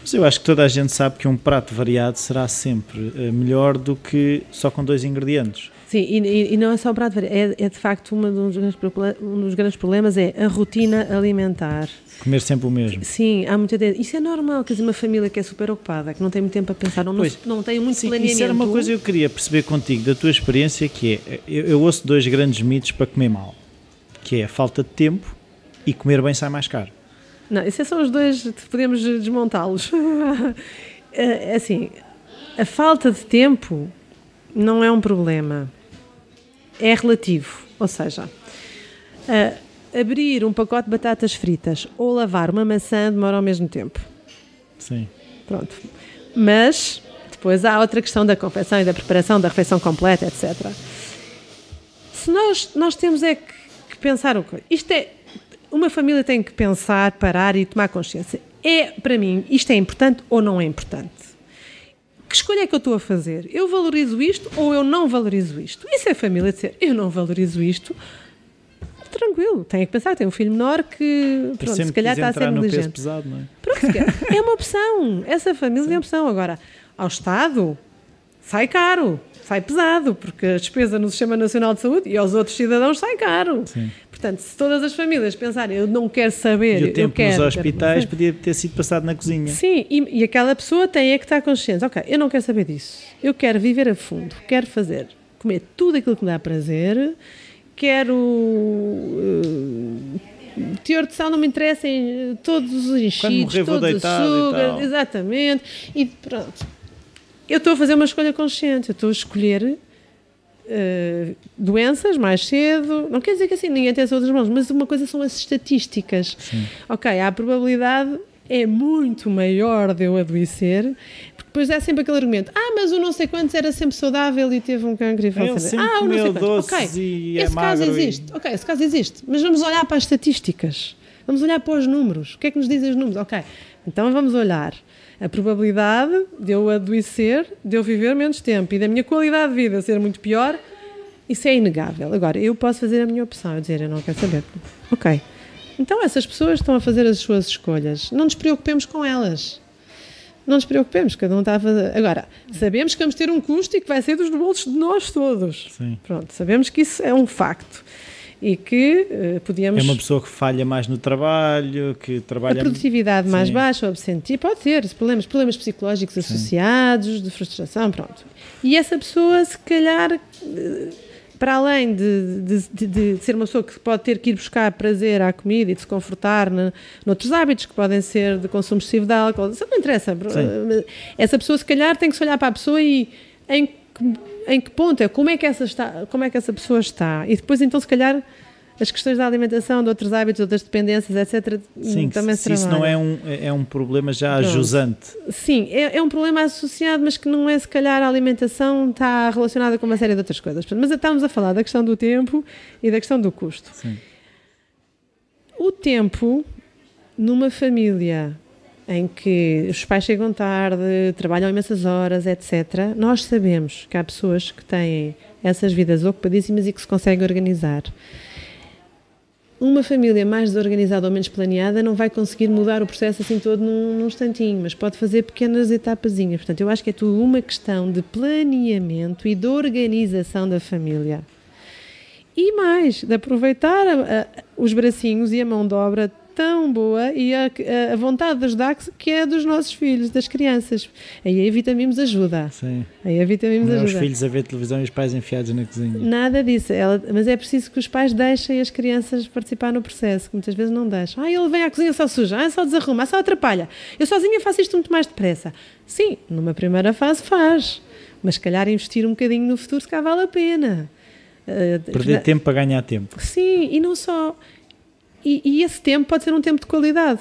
Mas eu acho que toda a gente sabe que um prato variado será sempre eh, melhor do que só com dois ingredientes. Sim, e, e não é só o prato variado, é, é de facto um dos, um dos grandes problemas é a rotina alimentar. Comer sempre o mesmo. Sim, há muita ideia. Isso é normal, quer dizer, uma família que é super ocupada, que não tem muito tempo a pensar, não, pois, não, tem muito sim, planeamento. Isso era uma coisa que eu queria perceber contigo, da tua experiência, que é, eu, eu ouço dois grandes mitos para comer mal, que é a falta de tempo e comer bem sai mais caro. Não, esses são os dois, podemos desmontá-los. É, é assim, a falta de tempo não é um problema, é relativo, ou seja abrir um pacote de batatas fritas ou lavar uma maçã demora ao mesmo tempo. Sim. Pronto. Mas depois há outra questão da confecção e da preparação da refeição completa, etc. Se nós, nós temos é que, que pensar o que. Isto é. Uma família tem que pensar, parar e tomar consciência. É, para mim, isto é importante ou não é importante? Que escolha é que eu estou a fazer? Eu valorizo isto ou eu não valorizo isto? Isso é família dizer, eu não valorizo isto, tranquilo, tem que pensar, tem um filho menor que, pronto, se calhar está a ser negligente. Pesado, não é? Pronto, é uma opção, essa família Sim. é uma opção. Agora, ao Estado, sai caro, sai pesado, porque a despesa no Sistema Nacional de Saúde e aos outros cidadãos sai caro. Sim. Portanto, se todas as famílias pensarem, eu não quero saber. E o tempo eu quero, nos hospitais quero, podia ter sido passado na cozinha. Sim, e, e, aquela pessoa tem é que estar consciente. Ok, eu não quero saber disso. Eu quero viver a fundo, quero fazer, comer tudo aquilo que me dá prazer quero. Uh, teor de sal não me interessa em todos os enchidos, todos os sugar, exatamente. E pronto. Eu estou a fazer uma escolha consciente, eu estou a escolher uh, doenças mais cedo. Não quer dizer que assim ninguém tem saúde das mãos, mas uma coisa são as estatísticas. Sim. Ok, a probabilidade é muito maior de eu adoecer depois é sempre aquele argumento: ah, mas o não sei quantos era sempre saudável e teve um cancro e faleceu. Ah, o não sei quantos. Ok, é esse caso existe. E... Ok, esse caso existe. Mas vamos olhar para as estatísticas. Vamos olhar para os números. O que é que nos dizem os números? Ok, então vamos olhar a probabilidade de eu adoecer, de eu viver menos tempo e da minha qualidade de vida ser muito pior, isso é inegável. Agora, eu posso fazer a minha opção, eu dizer, eu não quero saber. Ok. Então essas pessoas estão a fazer as suas escolhas. Não nos preocupemos com elas não nos preocupemos, cada um está a fazer. Agora, sabemos que vamos ter um custo e que vai ser dos bolsos de nós todos. Sim. Pronto, sabemos que isso é um facto. E que uh, podíamos. É uma pessoa que falha mais no trabalho, que trabalha. A produtividade mais baixa, o absentismo, pode ter problemas, problemas psicológicos associados, Sim. de frustração, pronto. E essa pessoa, se calhar. Uh, para além de, de, de, de, ser uma pessoa que pode ter que ir buscar prazer à comida e de se confortar na, noutros hábitos que podem ser de consumo excessivo de álcool, isso não interessa. Sim. Essa pessoa, se calhar, tem que se olhar para a pessoa e em em que ponto é, como é que essa, está, como é que essa pessoa está? E depois, então, se calhar, as questões da alimentação, de outros hábitos, de outras dependências, etc. Sim, também se, se isso não é um, é um problema já Pronto. jusante. Sim, é, é, um problema associado, mas que não é se calhar a alimentação está relacionada com uma série de outras coisas. Mas estamos a falar da questão do tempo e da questão do custo. Sim. O tempo numa família em que os pais chegam tarde, trabalham imensas horas, etc., nós sabemos que há pessoas que têm essas vidas ocupadíssimas e que se conseguem organizar. Uma família mais desorganizada ou menos planeada não vai conseguir mudar o processo assim todo num, num instantinho, mas pode fazer pequenas etapazinhas. Portanto, eu acho que é tudo uma questão de planeamento e de organização da família. E mais, de aproveitar a, a, os bracinhos e a mão de obra tão boa e a, a vontade de ajudar que é dos nossos filhos, das crianças. Aí a Vitamimos ajuda. Sim. Aí a Vitamimos ajuda. Os filhos a ver televisão e os pais enfiados na cozinha. Nada disso. Ela, mas é preciso que os pais deixem as crianças participar no processo, que muitas vezes não deixam. Ah, ele vem à cozinha só suja, ah, só desarruma, ah, só atrapalha. Eu sozinha faço isto muito mais depressa. Sim, numa primeira fase faz. Mas se calhar investir um bocadinho no futuro se cá vale a pena. Uh, Perder tempo para ganhar tempo. Sim, e não só. E, e, esse tempo pode ser um tempo de qualidade,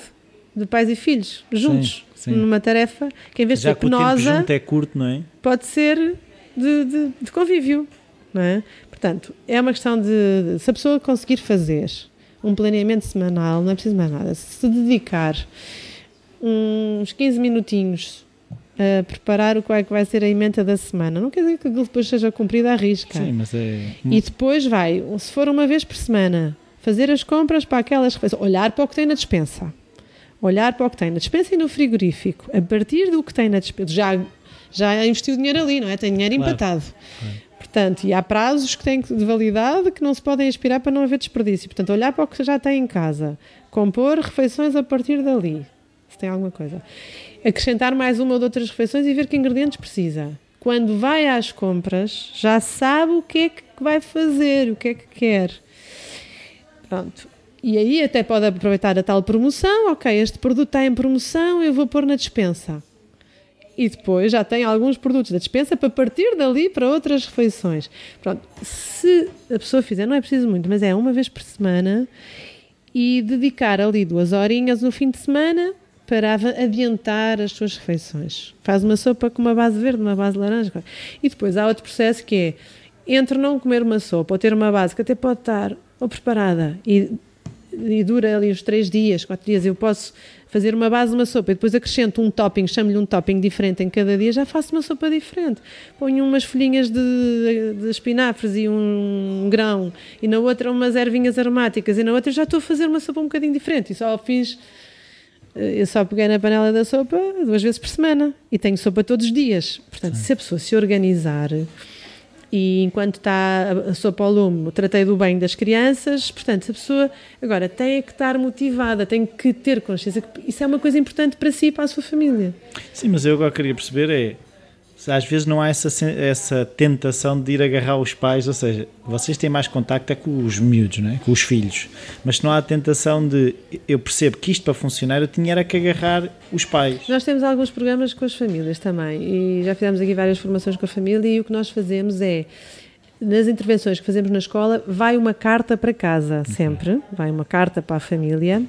de pais e filhos, juntos, sim, sim. numa tarefa que em vez Já de ser penosa... O tempo é curto, não é? Pode ser de, de, de convívio, não é? Portanto, é uma questão de, de, se a pessoa conseguir fazer um planeamento semanal, não é preciso mais nada, se dedicar uns 15 minutinhos a preparar o qual é que vai ser a emenda da semana. Não quer dizer que aquilo depois seja cumprido à risca. Sim, mas é... E depois vai, se for uma vez por semana, fazer as compras para aquelas refeições, olhar para o que tem na dispensa, olhar para o que tem na dispensa e no frigorífico, a partir do que tem na dispensa, já, já investiu dinheiro ali, não é? Tem dinheiro claro. empatado. Claro. Portanto, e há prazos que têm de validade que não se podem expirar para não haver desperdício. Portanto, olhar para o que já tem em casa, compor refeições a partir dali, se tem alguma coisa. Acrescentar mais uma ou outras refeições e ver que ingredientes precisa. Quando vai às compras, já sabe o que é que vai fazer, o que é que quer. Pronto. E aí até pode aproveitar a tal promoção, ok, este produto está em promoção, eu vou pôr na dispensa. E depois já tem alguns produtos da dispensa para partir dali para outras refeições. Pronto, se a pessoa fizer, não é preciso muito, mas é uma vez por semana e dedicar ali duas horinhas no fim de semana para adiantar as suas refeições. Faz uma sopa com uma base verde, uma base laranja. E depois há outro processo que é entre não comer uma sopa ou ter uma base que até pode estar ou preparada e, e dura ali os três dias, quatro dias, eu posso fazer uma base de uma sopa e depois acrescento um topping, chamo-lhe um topping diferente em cada dia, já faço uma sopa diferente. Ponho umas folhinhas de, de espinafres e um grão, e na outra umas ervinhas aromáticas, e na outra já estou a fazer uma sopa um bocadinho diferente. E só fiz. Eh, eu só peguei na panela da sopa duas vezes por semana e tenho sopa todos os dias. Portanto, Sim. se a pessoa se organizar e enquanto está a sopa ao lume, tratei do bem das crianças, portanto, a pessoa agora tem que estar motivada, tem que ter consciência que isso é uma coisa importante para si e para a sua família. Sim, mas eu agora queria perceber é às vezes não há essa, essa tentação de ir agarrar os pais, ou seja, vocês têm mais contacto é com os miúdos, não é? com os filhos, mas não há a tentação de, eu percebo que isto para funcionar eu tinha era que agarrar os pais. Nós temos alguns programas com as famílias também e já fizemos aqui várias formações com a família e o que nós fazemos é, nas intervenções que fazemos na escola, vai uma carta para casa, sempre, vai uma carta para a família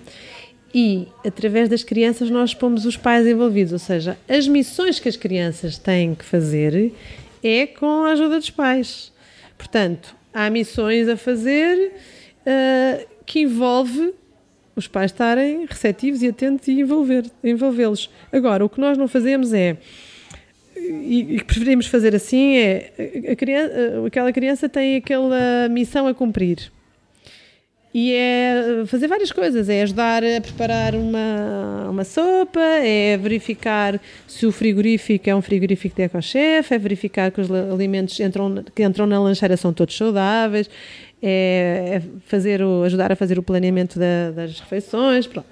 e através das crianças nós pomos os pais envolvidos, ou seja, as missões que as crianças têm que fazer é com a ajuda dos pais. Portanto, há missões a fazer uh, que envolve os pais estarem receptivos e atentos e envolvê-los. Agora, o que nós não fazemos é e, que preferimos fazer assim é a criança, aquela criança tem aquela missão a cumprir e é fazer várias coisas, é ajudar a preparar uma, uma sopa, é verificar se o frigorífico é um frigorífico de ecochef, é verificar que os alimentos entram, que entram na lancheira são todos saudáveis, é, é fazer o, ajudar a fazer o planeamento da, das refeições. Pronto.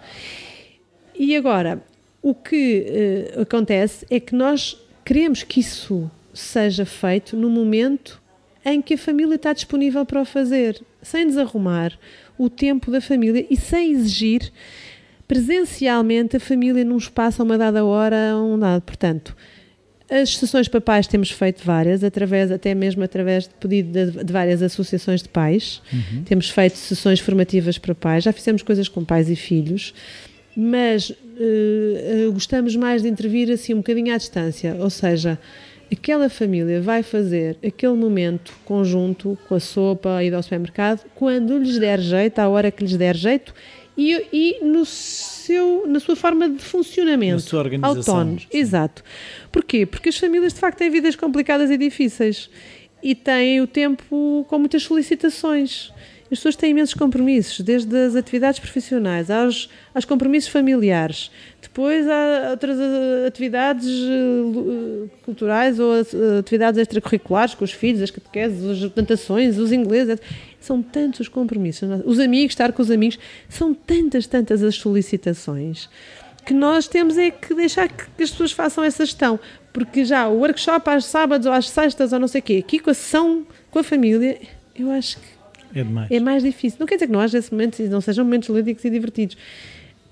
E agora, o que uh, acontece é que nós queremos que isso seja feito no momento em que a família está disponível para o fazer, sem desarrumar o tempo da família e sem exigir presencialmente a família num espaço a uma dada hora, a um dado. Portanto, As sessões para pais temos feito várias, através, até mesmo através de pedido de, de várias associações de pais. Uhum. Temos feito sessões formativas para pais, já fizemos coisas com pais e filhos, mas uh, gostamos mais de intervir assim um bocadinho à distância, ou seja, aquela família vai fazer aquele momento conjunto com a sopa e do supermercado quando lhes der jeito, à hora que lhes der jeito e, e no seu, na sua forma de funcionamento. Na sua organização. Autónomos. Exato. Porquê? Porque as famílias de facto têm vidas complicadas e difíceis e têm o tempo com muitas solicitações. As pessoas têm imensos compromissos, desde as atividades profissionais aos, aos compromissos familiares. Depois há outras eh, atividades eh, culturais ou eh, atividades extracurriculares com os filhos, as catequeses, as plantações, os ingleses. São tantos os compromissos. Os amigos, estar com os amigos. São tantas, tantas as solicitações que nós temos é que deixar que as pessoas façam essa gestão. Porque já o workshop às sábados ou às sextas ou não sei o quê, aqui com a sessão com a família, eu acho que é, demais. é mais difícil. Não quer dizer que não haja esses momentos e não sejam momentos lúdicos e divertidos,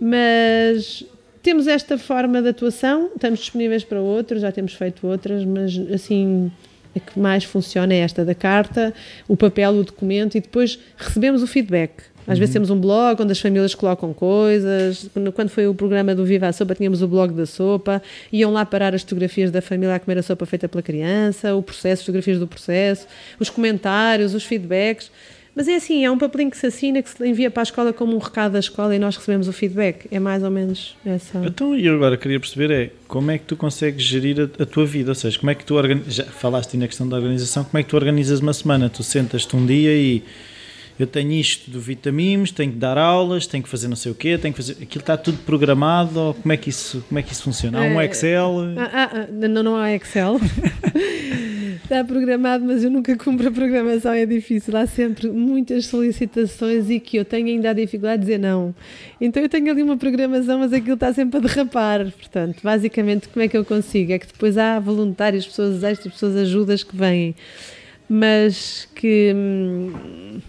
mas temos esta forma de atuação, estamos disponíveis para outros, já temos feito outras, mas assim a que mais funciona é esta da carta, o papel, o documento e depois recebemos o feedback. Às uhum. vezes temos um blog onde as famílias colocam coisas. Quando foi o programa do Viva a Sopa, tínhamos o blog da sopa. Iam lá parar as fotografias da família a comer a sopa feita pela criança, o processo, fotografias do processo, os comentários, os feedbacks. Mas é assim, é um papelinho que se assina, que se envia para a escola como um recado da escola e nós recebemos o feedback. É mais ou menos essa. Então, e agora queria perceber é como é que tu consegues gerir a, a tua vida? Ou seja, como é que tu organizas. Já falaste na questão da organização, como é que tu organizas uma semana? Tu sentas-te um dia e eu tenho isto do vitaminos, tenho que dar aulas, tenho que fazer não sei o quê, tenho que fazer. Aquilo está tudo programado, ou como é que isso, como é que isso funciona? Há um é, Excel? Ah, ah, ah, não, não há Excel. está programado, mas eu nunca cumpro a programação, é difícil. Há sempre muitas solicitações e que eu tenho ainda a dificuldade de dizer não. Então eu tenho ali uma programação, mas aquilo está sempre a derrapar. Portanto, basicamente, como é que eu consigo? É que depois há voluntários, pessoas extras, pessoas ajudas que vêm, mas que. Hum,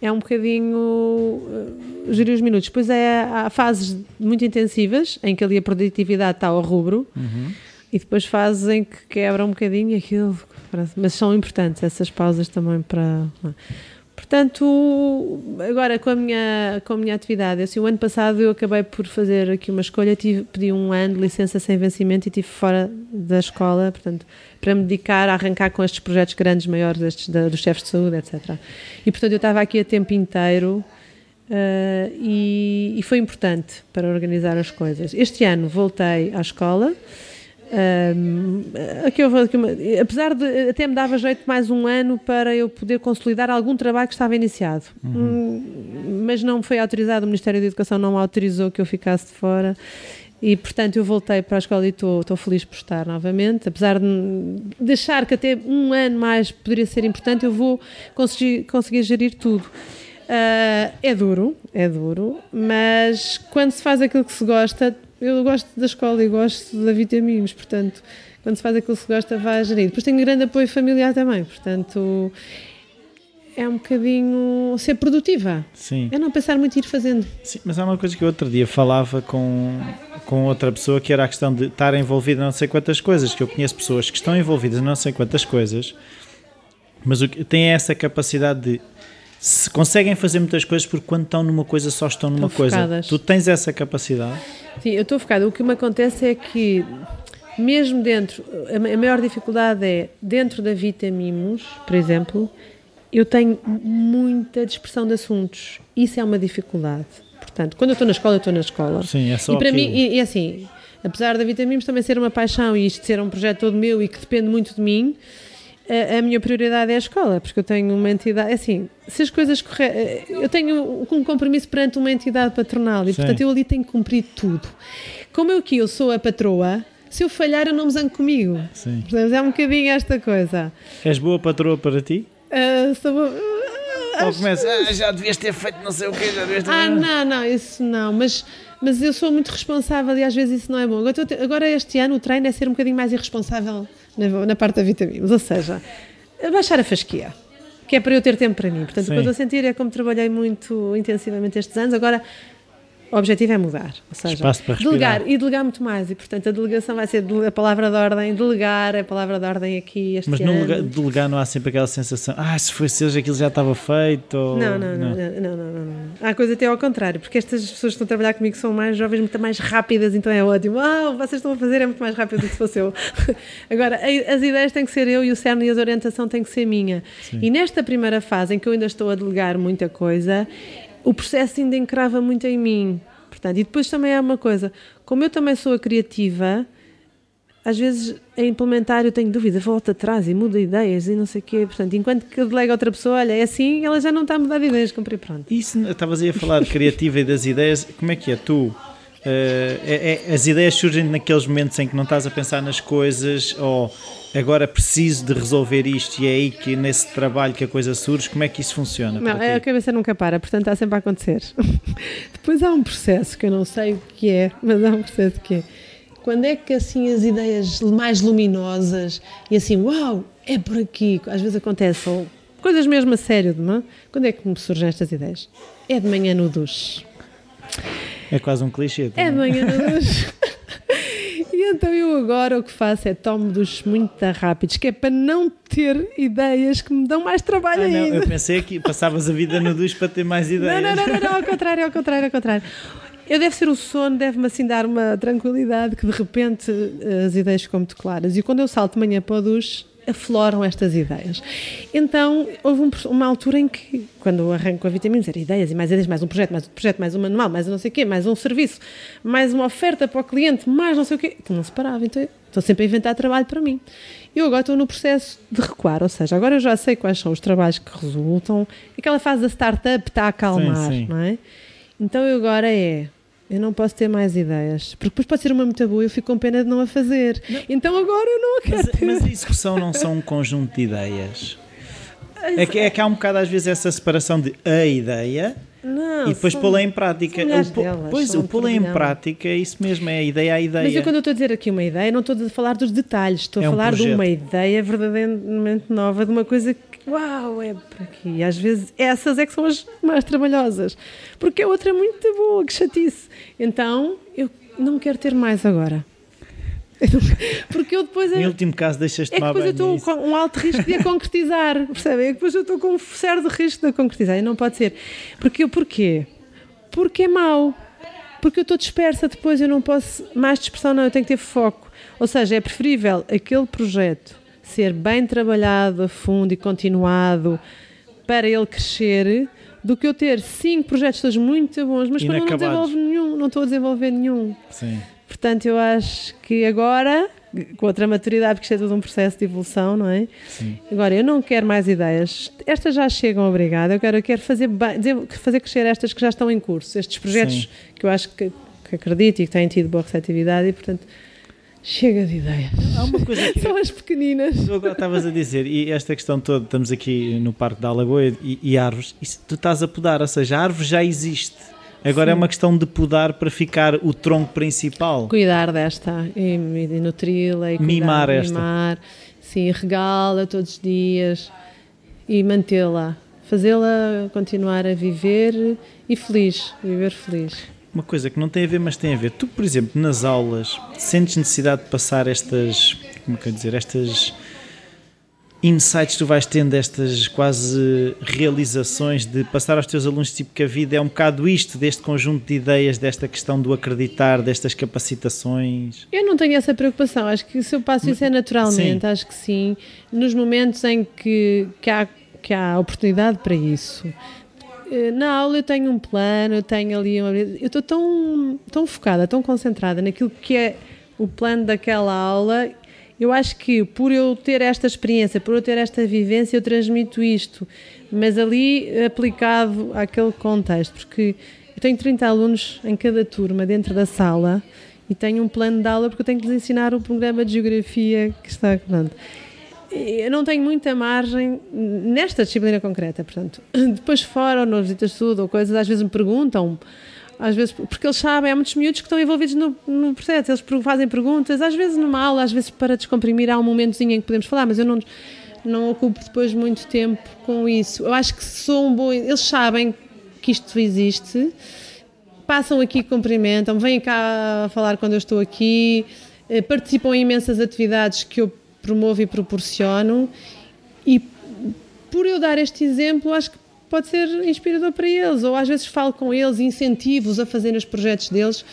é um bocadinho uh, gerir os minutos. Depois é, há fases muito intensivas em que ali a produtividade está ao rubro uhum. E depois fases em que quebra um bocadinho aquilo. Mas são importantes essas pausas também para. Portanto, agora com a minha, com a minha atividade, assim, o ano passado eu acabei por fazer aqui uma escolha, tive, pedi um ano de licença sem vencimento e estive fora da escola, portanto, para me dedicar a arrancar com estes projetos grandes, maiores, estes da, dos chefes de saúde, etc. E portanto eu estava aqui a tempo inteiro uh, e, e foi importante para organizar as coisas. Este ano voltei à escola, um, aqui houve, aqui uma, apesar de até me dava jeito mais um ano para eu poder consolidar algum trabalho que estava iniciado, uhum. Hum, mas não foi autorizado, o Ministério da Educação não autorizou que eu ficasse de fora e portanto eu voltei para a escola e estou, estou feliz por estar novamente, apesar de achar que até um ano mais poderia ser importante, eu vou conseguir, conseguir gerir tudo. Uh, é duro, é duro, mas quando se faz aquilo que se gosta, eu gosto da escola e gosto da vitaminas, portanto, quando se faz aquilo que se gosta, vai a gerir. Depois tenho grande apoio familiar também, portanto, é um bocadinho ser produtiva. Sim. É não pensar muito e ir fazendo. Sim, mas há uma coisa que eu outro dia falava com, com outra pessoa que era a questão de estar envolvida em não sei quantas coisas, que eu conheço pessoas que estão envolvidas em não sei quantas coisas, mas têm essa capacidade de se conseguem fazer muitas coisas porque quando estão numa coisa só estão numa estão coisa. Focadas. Tu tens essa capacidade? Sim, eu estou focada. O que me acontece é que mesmo dentro, a maior dificuldade é dentro da Vitamimos, por exemplo, eu tenho muita dispersão de assuntos. Isso é uma dificuldade. Portanto, quando eu estou na escola, eu estou na escola. Sim, é só E para aquilo. mim, e, e assim, apesar da Vitamimos também ser uma paixão e isto ser um projeto todo meu e que depende muito de mim, a, a, minha prioridade é a escola, porque eu tenho uma entidade, assim, se as coisas correrem, eu tenho um compromisso perante uma entidade patronal e, Sim. portanto, eu ali tenho que cumprir tudo. Como eu aqui eu sou a patroa, se eu falhar, eu não me zango comigo. Sim. Portanto, é um bocadinho esta coisa. És boa patroa para ti? Uh, sou boa. Ou começa, ah, já devias ter feito não sei o quê, já devias ter... Ah, não, não, isso não, mas, mas eu sou muito responsável e às vezes isso não é bom. Agora, agora este ano o treino é ser um bocadinho mais irresponsável na, parte da vitaminas, ou seja, baixar a fasquia, que é para eu ter tempo para mim. Portanto, Sim. o que eu estou a sentir é como trabalhei muito intensivamente estes anos, agora o objetivo é mudar. Ou seja, delegar e delegar muito mais. E, portanto, a delegação vai ser a palavra de ordem, delegar é a palavra de ordem aqui este Mas ano. no lugar, delegar não há sempre aquela sensação, ah, se fosse hoje aquilo já estava feito. ou- Não, não, não, não, não, não, não, não. Há coisa até ao contrário, porque estas pessoas que estão a trabalhar comigo são mais jovens, muito mais rápidas, então é ótimo. Uau, vocês estão a fazer é muito mais rápido do que se fosse eu. Agora, as ideias têm que ser eu e o cerne e a orientação tem que ser minha. E nesta primeira fase, em que eu ainda estou a delegar muita coisa, o processo ainda encrava muito em mim. Portanto, e depois também há uma coisa, como eu também sou a criativa, às vezes a implementar eu tenho dúvida, volta atrás e muda ideias e não sei o quê. Portanto, enquanto que eu delego a outra pessoa, olha, é assim, ela já não está a mudar de ideias, comprei pronto. Isso, estavas aí a falar de criativa e das ideias, como é que é? Tu, é- é- as ideias surgem naqueles momentos em que não estás a pensar nas coisas ou agora preciso de resolver isto e é aí que nesse trabalho que a coisa surge, como é que isso funciona? Não, para a cabeça nunca para, portanto está sempre a acontecer. Depois há um processo que eu não sei o que é, mas há um processo que é. Quando é que assim as ideias mais luminosas e assim, uau, é por aqui, às vezes acontece, ou coisas mesmo a sério, não é? Quando é que me surgem estas ideias? É de manhã no duche. É quase um clichê. É também. manhã no duche. E então eu agora o que faço é tomo duches muito rápidos, que é para não ter ideias que me dão mais trabalho Ah, não, ainda. eu pensei que passavas a vida no duche para ter mais ideias. Não, não, não, não, não, ao contrário, ao contrário, ao contrário. Eu deve ser o sono, deve-me assim dar uma tranquilidade que de repente eh, as ideias ficam muito claras. E quando eu salto de manhã para o duche, afloram estas ideias. Então, houve um- uma altura em que, quando eu arranco a vitaminas, era ideias e mais ideias, mais um projeto, mais outro projeto, mais um manual, mais um não sei o quê, mais um serviço, mais uma oferta para o cliente, mais não sei o quê. Então não se parava. Então, estou sempre a inventar trabalho para mim. Eu agora estou no processo de recuar, ou seja, agora eu já sei quais são os trabalhos que resultam. Aquela fase da startup está a acalmar, Sim, sim. não é? Então eu agora é. Eu não posso ter mais ideias. Porque depois pode ser uma muito boa e eu fico com pena de não a fazer. Então agora eu não a quero Mas, ter. mas a execução não são um conjunto de ideias. É que, é que há um bocado às vezes essa separação de a ideia não, e depois pô-la em prática. O delas, pois, o pô-la em prática é isso mesmo, é a ideia a ideia. Mas eu, quando eu estou a dizer aqui uma ideia, não estou a falar dos detalhes, estou É a um falar de projeto. uma ideia verdadeiramente nova, de uma coisa que, uau, é por aqui. E às vezes essas é que são as mais trabalhosas, porque a outra é muito boa, que chatice. Então eu não quero ter mais agora. Porque eu depois. Em É, último caso, deixas de é que tomar depois eu estou com um alto risco de a concretizar, percebem? É que depois eu estou com um certo risco de a concretizar e não pode ser. Porque eu, porquê? Porque é mau. Porque eu estou dispersa depois, eu não posso. Mais dispersão, não, eu tenho que ter foco. Ou seja, é preferível aquele projeto ser bem trabalhado a fundo e continuado para ele crescer do que eu ter cinco projetos todos muito bons, mas quando eu não desenvolvo nenhum, não estou a desenvolver nenhum. Sim. Portanto, eu acho que agora, com outra maturidade, porque isto é todo um processo de evolução, não é? Sim. Agora, eu não quero mais ideias. Estas já chegam, obrigada. Eu quero, eu quero fazer, fazer crescer estas que já estão em curso. Estes projetos Sim. que eu acho que, que acredito e que têm tido boa receptividade e, portanto, chega de ideias. Há uma coisa que São as pequeninas. tu agora estavas a dizer, e esta questão toda, estamos aqui no Parque da Alagoa e, e árvores, isso tu estás a podar, ou seja, a árvore já existe. Agora é uma questão de podar para ficar o tronco principal. Cuidar desta e, e nutri-la e cuidar, Mimar esta. mimar. Sim, regá-la todos os dias e mantê-la. Fazê-la continuar a viver e feliz, viver feliz. Uma coisa que não tem a ver, mas tem a ver. Tu, por exemplo, nas aulas, sentes necessidade de passar estas, como é que eu dizer, estas insights que tu vais tendo, estas quase realizações de passar aos teus alunos, tipo que a vida é um bocado isto, deste conjunto de ideias, desta questão do acreditar, destas capacitações. Eu não tenho essa preocupação, acho que se eu passo isso é naturalmente, sim. acho que sim. Nos momentos em que, que, há, que há oportunidade para isso. Eh, Na aula eu tenho um plano, eu tenho ali uma... Eu estou tão, tão focada, tão concentrada naquilo que é o plano daquela aula. Eu acho que por eu ter esta experiência, por eu ter esta vivência, eu transmito isto, mas ali aplicado àquele contexto, porque eu tenho 30 alunos em cada turma dentro da sala e tenho um plano de aula porque eu tenho que lhes ensinar o programa de geografia que está pronto. Eu não tenho muita margem nesta disciplina concreta, portanto. Depois fora, ou nas visitas de estudo, ou coisas, às vezes me perguntam, às vezes, porque eles sabem, há muitos miúdos que estão envolvidos no, no processo, eles fazem perguntas, às vezes numa aula, às vezes para descomprimir, há um momentozinho em que podemos falar, mas eu não, não ocupo depois muito tempo com isso. Eu acho que sou um bom. Eles sabem que isto existe, passam aqui, cumprimentam, vêm cá falar quando eu estou aqui, eh, participam em imensas atividades que eu promovo e proporciono e por eu dar este exemplo, acho que pode ser inspirador para eles, ou às vezes falo com eles, incentivo-os a fazerem os projetos deles,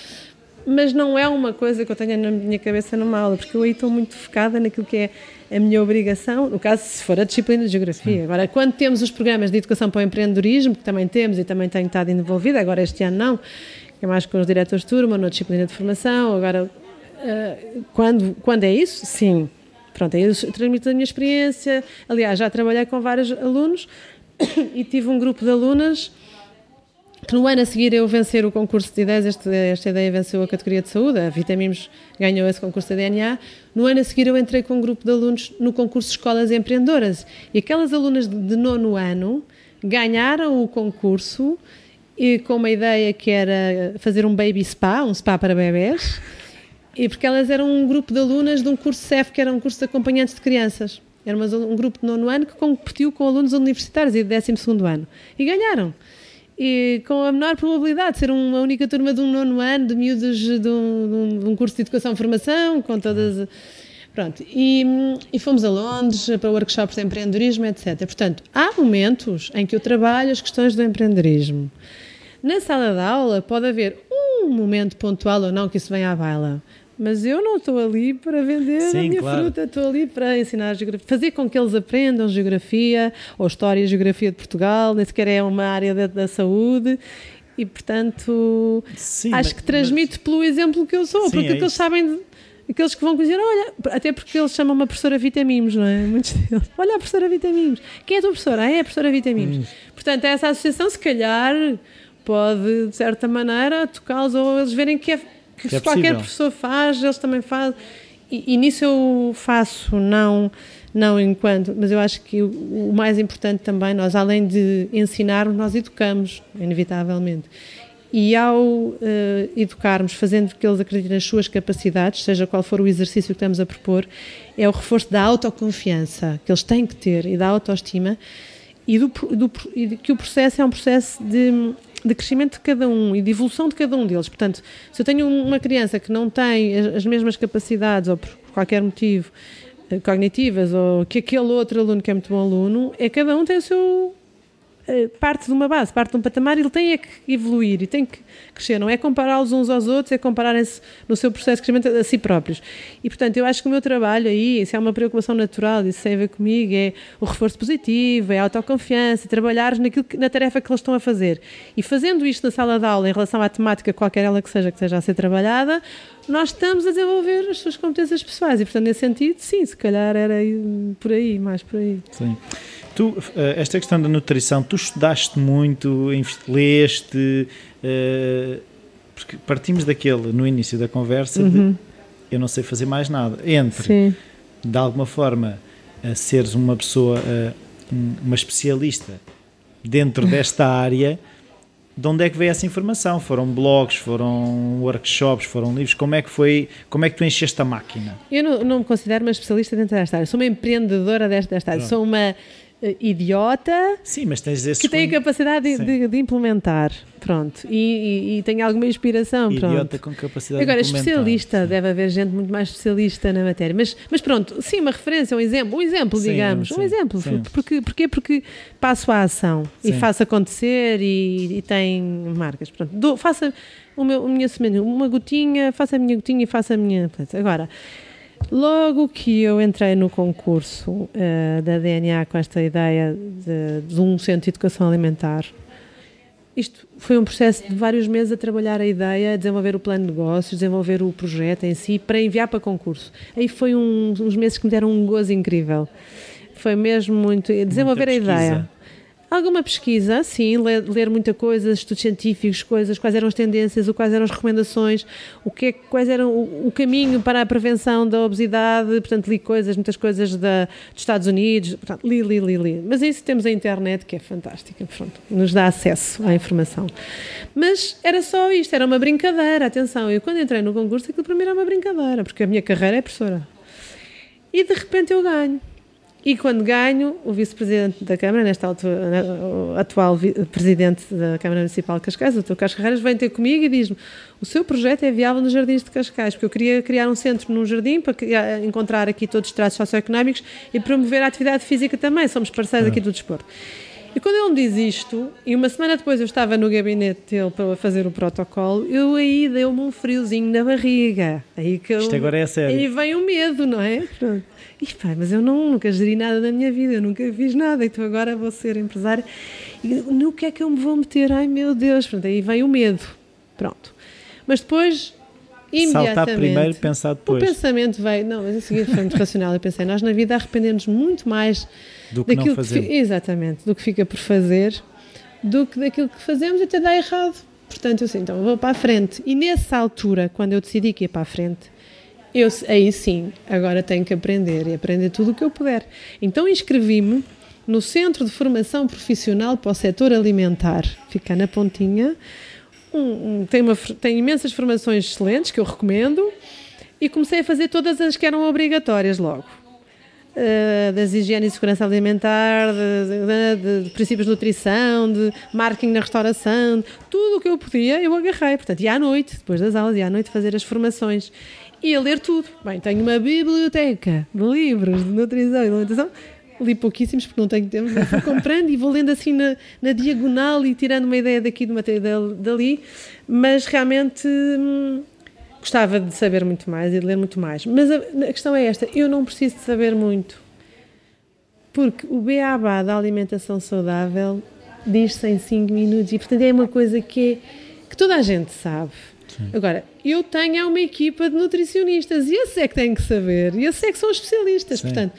mas não é uma coisa que eu tenha na minha cabeça numa aula, porque eu aí estou muito focada naquilo que é a minha obrigação, no caso, se for a disciplina de Geografia. Sim. Agora, quando temos os programas de Educação para o Empreendedorismo, que também temos e também tenho estado envolvida, agora este ano não, que é mais com os diretores de turma, na disciplina de formação, agora, eh, quando, quando é isso, sim. Pronto, eu transmito a minha experiência. Aliás, já trabalhei com vários alunos e tive um grupo de alunas que no ano a seguir eu vencer o concurso de ideias, este, esta ideia venceu a categoria de saúde, a Vitaminos ganhou esse concurso da DNA. No ano a seguir eu entrei com um grupo de alunos no concurso de Escolas Empreendedoras e aquelas alunas de, de nono ano ganharam o concurso e com uma ideia que era fazer um baby spa, um spa para bebés, e porque elas eram um grupo de alunas de um curso CEF, que era um curso de acompanhantes de crianças. Era um grupo de nono ano que competiu com alunos universitários e de décimo segundo ano. E ganharam e com a menor probabilidade de ser uma única turma de um nono ano, de miúdos de um, de um curso de educação e formação, com todas. Pronto, e, e, fomos a Londres para workshops de empreendedorismo, etc. Portanto, há momentos em que eu trabalho as questões do empreendedorismo. Na sala de aula pode haver um momento pontual ou não que isso venha à baila, mas eu não estou ali para vender Sim, a minha claro. fruta, estou ali para ensinar geografia, fazer com que eles aprendam geografia ou história e geografia de Portugal, nem sequer é uma área da, da saúde. E portanto, Sim, acho mas, que transmito mas... pelo exemplo que eu sou, Sim, porque é eles sabem. Aqueles que vão dizer, olha, até porque eles chamam uma professora Vitamimos, não é? Muitos deles. Olha a professora Vitamimos. Quem é a tua professora? Ah, é a professora Vitamimos. Hum. Portanto, essa associação, se calhar, pode, de certa maneira, tocá-los ou eles verem que é que, que é qualquer professor faz, eles também fazem. E, e, nisso eu faço, não, não enquanto, mas eu acho que o, o mais importante também, nós além de ensinarmos, nós educamos, inevitavelmente. E ao uh, educarmos, fazendo que eles acreditem nas suas capacidades, seja qual for o exercício que estamos a propor, é o reforço da autoconfiança que eles têm que ter e da autoestima e, do, do, e que o processo é um processo de de crescimento de cada um e de evolução de cada um deles. Portanto, se eu tenho uma criança que não tem as mesmas capacidades ou por qualquer motivo eh, cognitivas ou que aquele outro aluno que é muito bom aluno, é cada um tem o seu parte de uma base, parte de um patamar, ele tem é que evoluir e tem que crescer, não é compará-los uns aos outros, é compararem-se no seu processo de crescimento a si próprios. E, portanto, eu acho que o meu trabalho aí, isso é uma preocupação natural, isso tem a ver comigo, é o reforço positivo, é a autoconfiança, trabalhar naquilo na tarefa que eles estão a fazer. E fazendo isto na sala de aula, em relação à temática, qualquer ela que seja, que esteja a ser trabalhada, nós estamos a desenvolver as suas competências pessoais e, portanto, nesse sentido, sim, se calhar era por aí, mais por aí. Sim. Tu, eh, esta questão da nutrição, tu estudaste muito, leste, uh, porque partimos daquele, no início da conversa, uhum. de eu não sei fazer mais nada. Entre, Sim. de alguma forma, uh, seres uma pessoa, uh, uma especialista dentro desta área, de onde é que veio essa informação? Foram blogs, foram workshops, foram livros? Como é que foi? Como é que tu encheste a máquina? Eu não, não me considero uma especialista dentro desta área. Sou uma empreendedora desta, desta área. Pronto. Sou uma eh, idiota Sim, mas tens que tem a capacidade de, de, implementar. Pronto. E, e, e, tem alguma inspiração. Idiota com capacidade Agora, de especialista, sim. deve haver gente muito mais especialista na matéria. Mas, mas pronto, sim, uma referência, um exemplo, um exemplo, sim, digamos. Sim, um exemplo. Porque, porque, porque passo a ação e faço acontecer e, e tem marcas. Pronto, dou, faça o meu, a minha semente, uma gotinha, faça a minha gotinha e faça a minha. Agora. Logo que eu entrei no concurso uh, da DNA com esta ideia de, de, um centro de educação alimentar, isto foi um processo de vários meses a trabalhar a ideia, a desenvolver o plano de negócios, desenvolver o projeto em si, para enviar para concurso. Aí foi um, uns meses que me deram um gozo incrível. Foi mesmo muito. Desenvolver a ideia Alguma pesquisa, sim, ler, ler, muita coisa, estudos científicos, coisas, quais eram as tendências, quais eram as recomendações, o que é, quais eram o, o, caminho para a prevenção da obesidade, portanto li coisas, muitas coisas da, dos Estados Unidos, portanto, li, li, li, li. Mas isso temos a internet que é fantástica, pronto, nos dá acesso à informação. Mas era só isto, era uma brincadeira, atenção, eu quando entrei no concurso aquilo para mim era uma brincadeira, porque a minha carreira é professora. E de repente eu ganho. E quando ganho, o vice-presidente da Câmara, nesta altura, o atual presidente da Câmara Municipal de Cascais, o Dr. Carlos Carreiras, vem ter comigo e diz-me: o seu projeto é viável nos jardins de Cascais, porque eu queria criar um centro num jardim para encontrar aqui todos os traços socioeconómicos e promover a atividade física também. Somos parceiros aqui do desporto. E quando ele me diz isto, e uma semana depois eu estava no gabinete dele para fazer o protocolo, eu aí deu-me um friozinho na barriga. Aí que eu, Isto agora é sério. Aí vem o medo, não é? Pronto. E pá, mas eu não, nunca geri nada da minha vida, eu nunca fiz nada, então agora vou ser empresária. E no que é que eu me vou meter? Ai meu Deus, pronto, aí vem o medo. Pronto. Mas depois imediatamente. Saltar primeiro, pensar depois. O pensamento veio, não, mas a seguir foi muito racional. Eu pensei, nós na vida arrependemos muito mais do que não fazer. Que, exatamente, do que fica por fazer, do que daquilo que fazemos até dá errado. Portanto, eu assim, então vou para a frente. E nessa altura, quando eu decidi que ia para a frente, eu aí sim, agora tenho que aprender e aprender tudo o que eu puder. Então inscrevi-me no Centro de Formação Profissional para o Setor Alimentar, fica na Pontinha. Um, um, tem, uma, tem imensas formações excelentes que eu recomendo e comecei a fazer todas as que eram obrigatórias logo. Uh, das higiene e segurança alimentar, de, de, de, princípios de nutrição, de marketing na restauração, tudo o que eu podia eu agarrei. Portanto, ia à noite, depois das aulas, ia à noite fazer as formações e a ler tudo. Bem, tenho uma biblioteca de livros de nutrição e alimentação. Li pouquíssimos porque não tenho tempo, vou comprando e vou lendo assim na, na diagonal e tirando uma ideia daqui de uma ideia dali, mas realmente hum, Gostava de saber muito mais e de ler muito mais. Mas a, a questão é esta: eu não preciso de saber muito. Porque o beabá da alimentação saudável diz-se em 5 minutos e, portanto, é uma coisa que, é, que toda a gente sabe. Sim. Agora, eu tenho uma equipa de nutricionistas e esse é que tem que saber, e esses é que são especialistas. Sim. Portanto,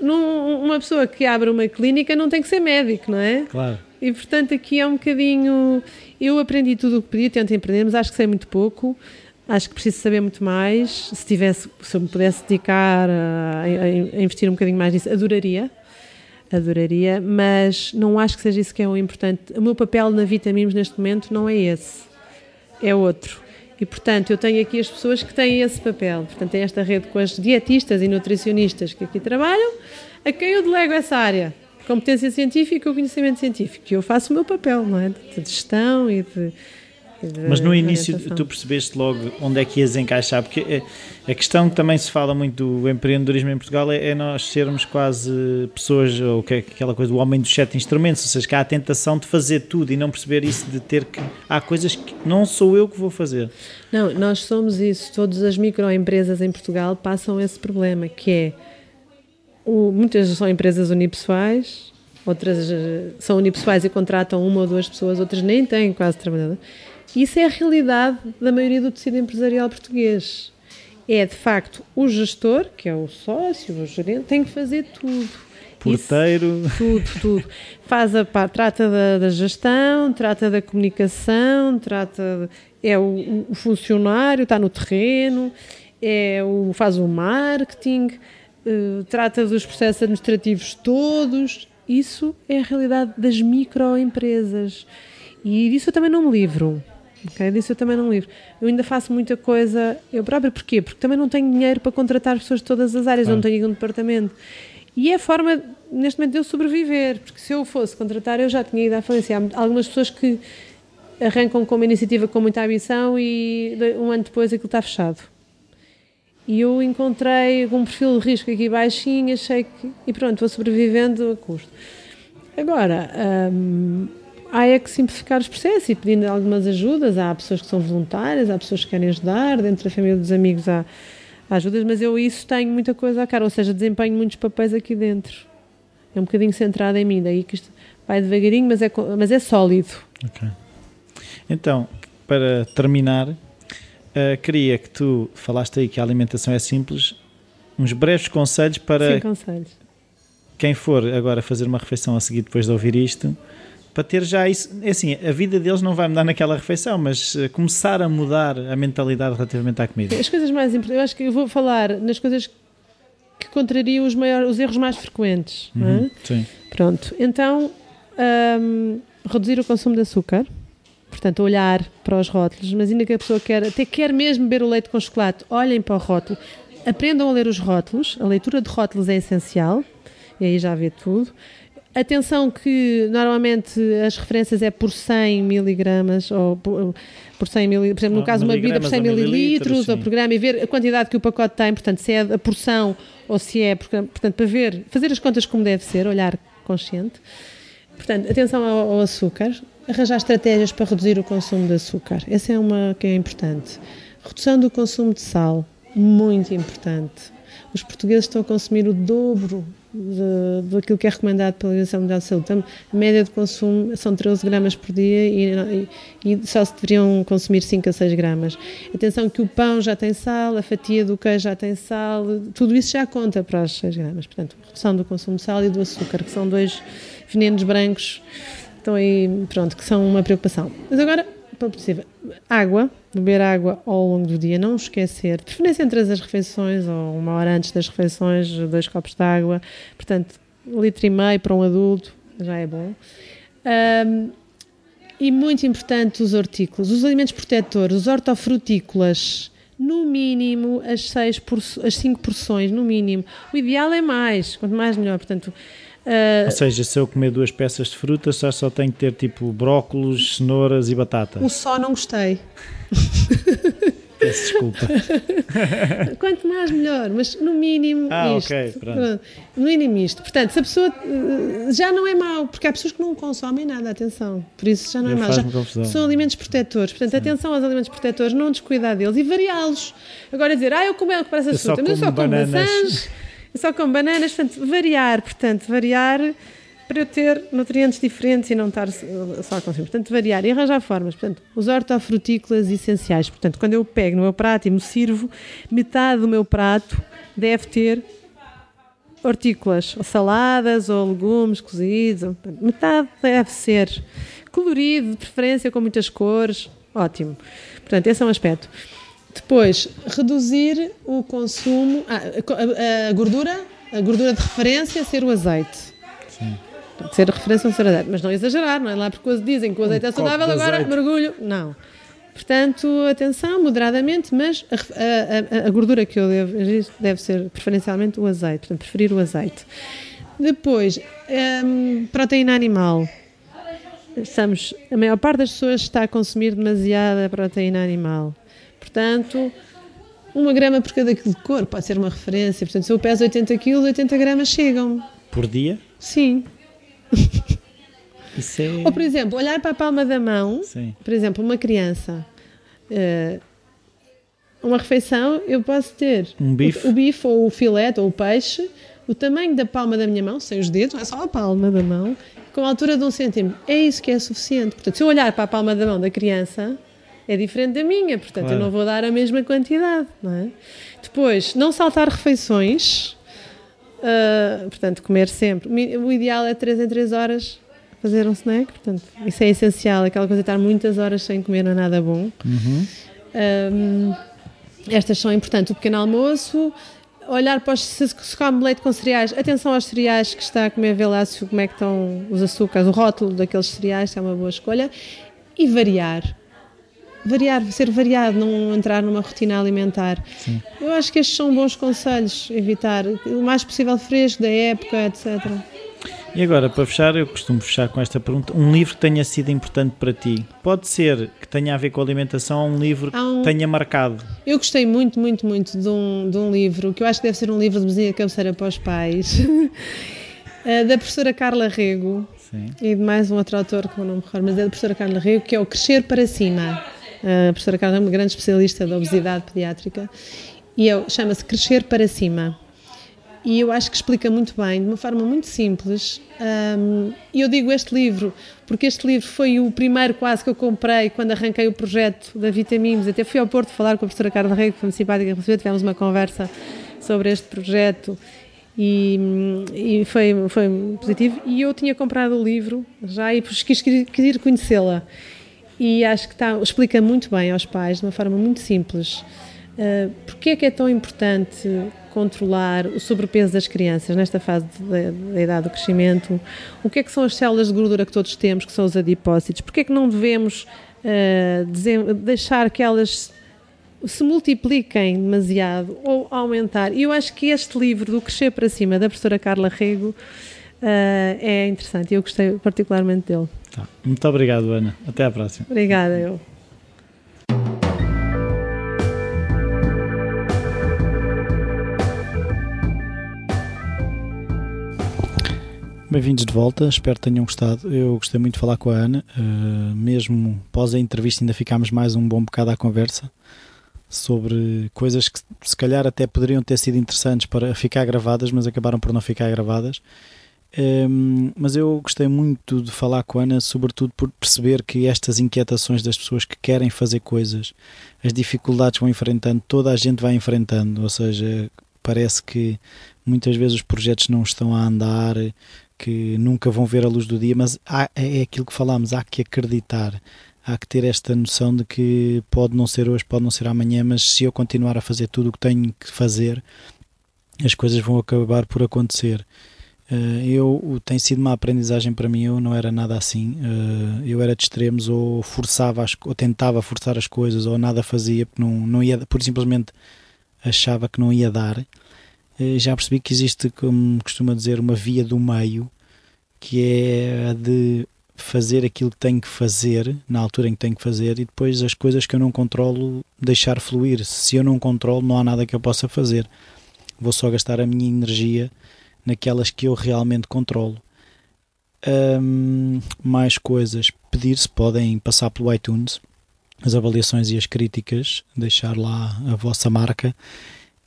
num, uma pessoa que abre uma clínica não tem que ser médico, não é? Claro. E portanto, aqui é um bocadinho. Eu aprendi tudo o que podia, tento empreender, mas acho que sei muito pouco. Acho que preciso saber muito mais. Se tivesse, se eu me pudesse dedicar a, a, investir um bocadinho mais nisso, adoraria. Adoraria, mas não acho que seja isso que é o importante. O meu papel na Vitamimos neste momento não é esse, é outro. E, portanto, eu tenho aqui as pessoas que têm esse papel. Portanto, tem esta rede com as dietistas e nutricionistas que aqui trabalham, a quem eu delego essa área. Competência científica e conhecimento científico. E eu faço o meu papel, não é? De gestão e de mas no início tu percebeste logo onde é que ias encaixar, porque é, a questão que também se fala muito do empreendedorismo em Portugal é, é nós sermos quase pessoas, ou que aquela coisa do homem dos sete instrumentos, ou seja, que há a tentação de fazer tudo e não perceber isso de ter que. Há coisas que não sou eu que vou fazer. Não, nós somos isso. Todas as microempresas em Portugal passam esse problema, que é. O, muitas são empresas unipessoais, outras eh, são unipessoais e contratam uma ou duas pessoas, outras nem têm quase trabalhadores isso é a realidade da maioria do tecido empresarial português. É, de facto, o gestor, que é o sócio, o gerente, tem que fazer tudo. Porteiro. Isso, tudo, tudo. Faz a trata da, da, gestão, trata da comunicação, trata é o, o, funcionário, está no terreno, é o, faz o marketing, uh, trata dos processos administrativos todos. Isso é a realidade das microempresas. E disso eu também não me livro. Okay? Disso eu também não livro. Eu ainda faço muita coisa eu própria. Porquê? Porque também não tenho dinheiro para contratar pessoas de todas as áreas, ah. não tenho um departamento. E é a forma, neste momento, de eu sobreviver. Porque se eu fosse contratar, eu já tinha ido à falência. Há algumas pessoas que arrancam com uma iniciativa com muita ambição e um ano depois aquilo está fechado. E eu encontrei um perfil de risco aqui baixinho, achei que. E pronto, vou sobrevivendo a custo. Agora, hum, há é que simplificar os processos e pedindo algumas ajudas. Há pessoas que são voluntárias, há pessoas que querem ajudar, dentro da família dos amigos há, há ajudas, mas eu isso tenho muita coisa à cara, ou seja, desempenho muitos papéis aqui dentro. É um bocadinho centrado em mim, daí que isto vai devagarinho, mas é, mas é sólido. Ok. Então, para terminar, uh, queria que tu falaste aí que a alimentação é simples, uns breves conselhos para Sim, conselhos. quem for agora fazer uma refeição a seguir depois de ouvir isto para ter já isso. É assim, a vida deles não vai mudar naquela refeição, mas uh, começar a mudar a mentalidade relativamente à comida. As coisas mais importantes, eu acho que eu vou falar nas coisas que contrariam os, maiores, os erros mais frequentes. É? Uhum, é? Sim. Pronto, então um, reduzir o consumo de açúcar. Portanto, olhar para os rótulos, mas ainda que a pessoa quer, até quer mesmo beber o leite com chocolate, olhem para o rótulo, aprendam a ler os rótulos, a leitura de rótulos é essencial e aí já vê tudo. Atenção que normalmente as referências é por 100 miligramas ou por, por 100 mil, por exemplo, no Ah, caso uma bebida por 100 miligramas ou mililitros ou por grama e ver a quantidade que o pacote tem, portanto, se é a porção ou se é, portanto, para ver, fazer as contas como deve ser, olhar consciente. Portanto, atenção ao, ao açúcar, arranjar estratégias para reduzir o consumo de açúcar. Essa é uma que é importante. Redução do consumo de sal, muito importante. Os portugueses estão a consumir o dobro daquilo que é recomendado pela Organização Mundial de Saúde. Então, a média de consumo são 13 gramas por dia e, e- e só se deveriam consumir 5 a 6 gramas. Atenção que o pão já tem sal, a fatia do queijo já tem sal, tudo isso já conta para as 6 gramas. Portanto, redução do consumo de sal e do açúcar, que são dois venenos brancos estão aí, pronto, que são uma preocupação. Mas agora, para possível, água, beber água ao longo do dia, não esquecer, de preferência entre as refeições ou uma hora antes das refeições, dois copos de água, portanto, um litro e meio para um adulto, já é bom. Ahm, e muito importante os hortícolas, os alimentos protetores, os hortofrutícolas, no mínimo as, seis porço- as cinco porções, no mínimo. O ideal é mais, quanto mais melhor, portanto... ah, Ou seja, se eu comer duas peças de fruta, só, só tenho que ter tipo brócolos, cenouras e batata. o só não gostei. Peço desculpa. Quanto mais melhor, mas no mínimo Ah, isto. ok, pronto. No mínimo isto. Portanto, se a pessoa eh, já não é mau, porque há pessoas que não consomem nada, atenção. Por isso já não é mau. Já, são alimentos protetores. Portanto, atenção aos alimentos protetores, não descuidar deles e variá-los. Agora dizer, ah, eu como é que parece a Eu só fruta, mas eu só como como bananas. maçãs, só como bananas, portanto, variar, portanto, variar para eu ter nutrientes diferentes e não estar só consumir. Portanto, variar e arranjar formas. Portanto, os hortofrutícolas essenciais. Portanto, quando eu pego no meu prato e me sirvo, metade do meu prato deve ter hortícolas, ou saladas, ou legumes cozidos. portanto, Metade deve ser colorido, de preferência com muitas cores. Ótimo. Portanto, esse é um aspecto. Depois, reduzir o consumo. ah, a, a gordura, a gordura de referência ser o azeite. Pode ser a referência a um ser azeite, mas não exagerar, não é lá porque dizem que o azeite é copo saudável, agora azeite. mergulho. Não. Portanto, atenção, moderadamente, mas a, a- a- gordura que eu devo deve ser preferencialmente o azeite, portanto, preferir o azeite. Depois, hum, proteína animal. Estamos, a maior parte das pessoas está a consumir demasiada proteína animal. Portanto, uma grama por cada quilo de cor pode ser uma referência. Portanto, se eu peso 80 quilos, 80 gramas chegam. Por dia? Sim. É. Ou, por exemplo, olhar para a palma da mão, Sim. por exemplo, uma criança, eh, uma refeição, eu posso ter Um bife. o, o bife ou o filete ou o peixe, o tamanho da palma da minha mão, sem os dedos, não é só a palma da mão, com a altura de um centímetro. É isso que é suficiente. Portanto, se eu olhar para a palma da mão da criança, é diferente da minha, portanto, Claro. eu não vou dar a mesma quantidade. Não é? Depois, não saltar refeições. ah, portanto, comer sempre. O ideal é 3 em 3 horas fazer um snack. Portanto, isso é essencial. Aquela coisa de estar muitas horas sem comer não é nada bom. Uhum. Hum, estas são importantes. O pequeno almoço, olhar para os, se, se come leite com cereais, atenção aos cereais que está a comer, ver lá se, como é que estão os açúcares, o rótulo daqueles cereais, se é uma boa escolha. E variar. Variar, ser variado, não entrar numa rotina alimentar. Eu acho que estes são bons conselhos, evitar o mais possível fresco, da época, etc. E agora, para fechar, eu costumo fechar com esta pergunta: um livro que tenha sido importante para ti? Pode ser que tenha a ver com alimentação ou um livro um- que tenha marcado? Eu gostei muito, muito, muito de um, de um livro, que eu acho que deve ser um livro de mesinha cabeceira para os pais, eh, da professora Carla Rego Sim. e de mais um outro autor que eu não me recordo, mas é da professora Carla Rego, que é o Crescer para Cima. A professora Carla é uma grande especialista da obesidade pediátrica e é- chama-se Crescer para Cima. E eu acho que explica muito bem, de uma forma muito simples. hum, E eu digo este livro, porque este livro foi o primeiro quase que eu comprei quando arranquei o projeto da Vitaminos. Até fui ao Porto falar com a professora Carla Rego, que foi muito simpática, tivemos uma conversa sobre este projeto e, e foi, foi positivo. E eu tinha comprado o livro já e quis, quis, conhecê-la. E acho que está, explica muito bem aos pais, de uma forma muito simples, uh, porque é que é tão importante controlar o sobrepeso das crianças nesta fase da, da idade do crescimento, o que é que são as células de gordura que todos temos, que são os adipócitos, porque é que não devemos uh, deixar que elas se multipliquem demasiado ou aumentar. E eu acho que este livro, do Crescer para Cima, da professora Carla Rego, é interessante. Eu gostei particularmente dele. Tá. Muito obrigado, Ana. Até à próxima. Obrigada, eu. Bem-vindos de volta, espero que tenham gostado. Eu gostei muito de falar com a Ana, uh, mesmo pós a entrevista, ainda ficámos mais um bom bocado à conversa sobre coisas que se calhar até poderiam ter sido interessantes para ficar gravadas, mas acabaram por não ficar gravadas. Um, ehm, mas eu gostei muito de falar com a Ana, sobretudo por perceber que estas inquietações das pessoas que querem fazer coisas, as dificuldades vão enfrentando, toda a gente vai enfrentando, ou seja, parece que muitas vezes os projetos não estão a andar, que nunca vão ver a luz do dia, mas há, é aquilo que falámos, há que acreditar, há que ter esta noção de que pode não ser hoje, pode não ser amanhã, mas se eu continuar a fazer tudo o que tenho que fazer, as coisas vão acabar por acontecer. Uh, eu tem sido uma aprendizagem para mim. Eu não era nada assim. Uh, eu era de extremos ou forçava as, ou tentava forçar as coisas ou nada fazia porque não, não ia, por simplesmente achava que não ia dar. Eh, já percebi que existe, como costuma dizer, uma via do meio, que é a de fazer aquilo que tenho que fazer na altura em que tenho que fazer e depois as coisas que eu não controlo deixar fluir. Se eu não controlo, não há nada que eu possa fazer. Vou só gastar a minha energia naquelas que eu realmente controlo. Um, mais coisas. Pedir-se, podem passar pelo iTunes as avaliações e as críticas, deixar lá a vossa marca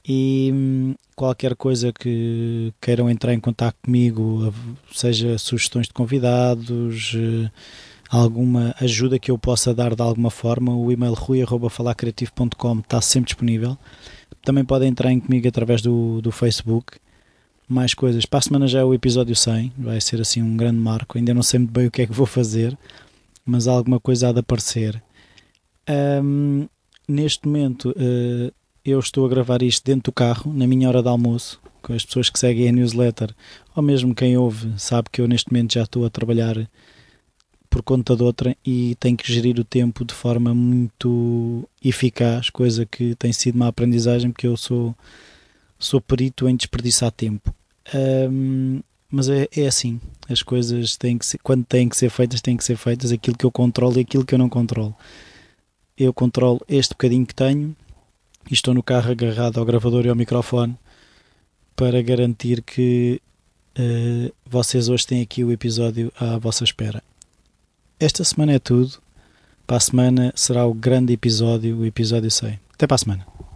e hum, qualquer coisa que queiram entrar em contato comigo, seja sugestões de convidados, eh, alguma ajuda que eu possa dar de alguma forma, o e-mail rui.falacreativo.com está sempre disponível. Também podem entrar em comigo através do, do Facebook. Mais coisas. Para a semana já é o episódio 100, vai ser assim um grande marco. Ainda não sei muito bem o que é que vou fazer, mas alguma coisa há de aparecer. Um, neste momento, uh, eu estou a gravar isto dentro do carro, na minha hora de almoço, com as pessoas que seguem a newsletter, ou mesmo quem ouve, sabe que eu neste momento já estou a trabalhar por conta de outra e tenho que gerir o tempo de forma muito eficaz, coisa que tem sido uma aprendizagem, porque eu sou, sou perito em desperdiçar tempo. Um, mas é, é assim, as coisas têm que ser, quando têm que ser feitas, têm que ser feitas aquilo que eu controlo e aquilo que eu não controlo. Eu controlo este bocadinho que tenho, e estou no carro agarrado ao gravador e ao microfone para garantir que uh, vocês hoje têm aqui o episódio à vossa espera. Esta semana é tudo. Para a semana será o grande episódio, o episódio 100. Até para a semana.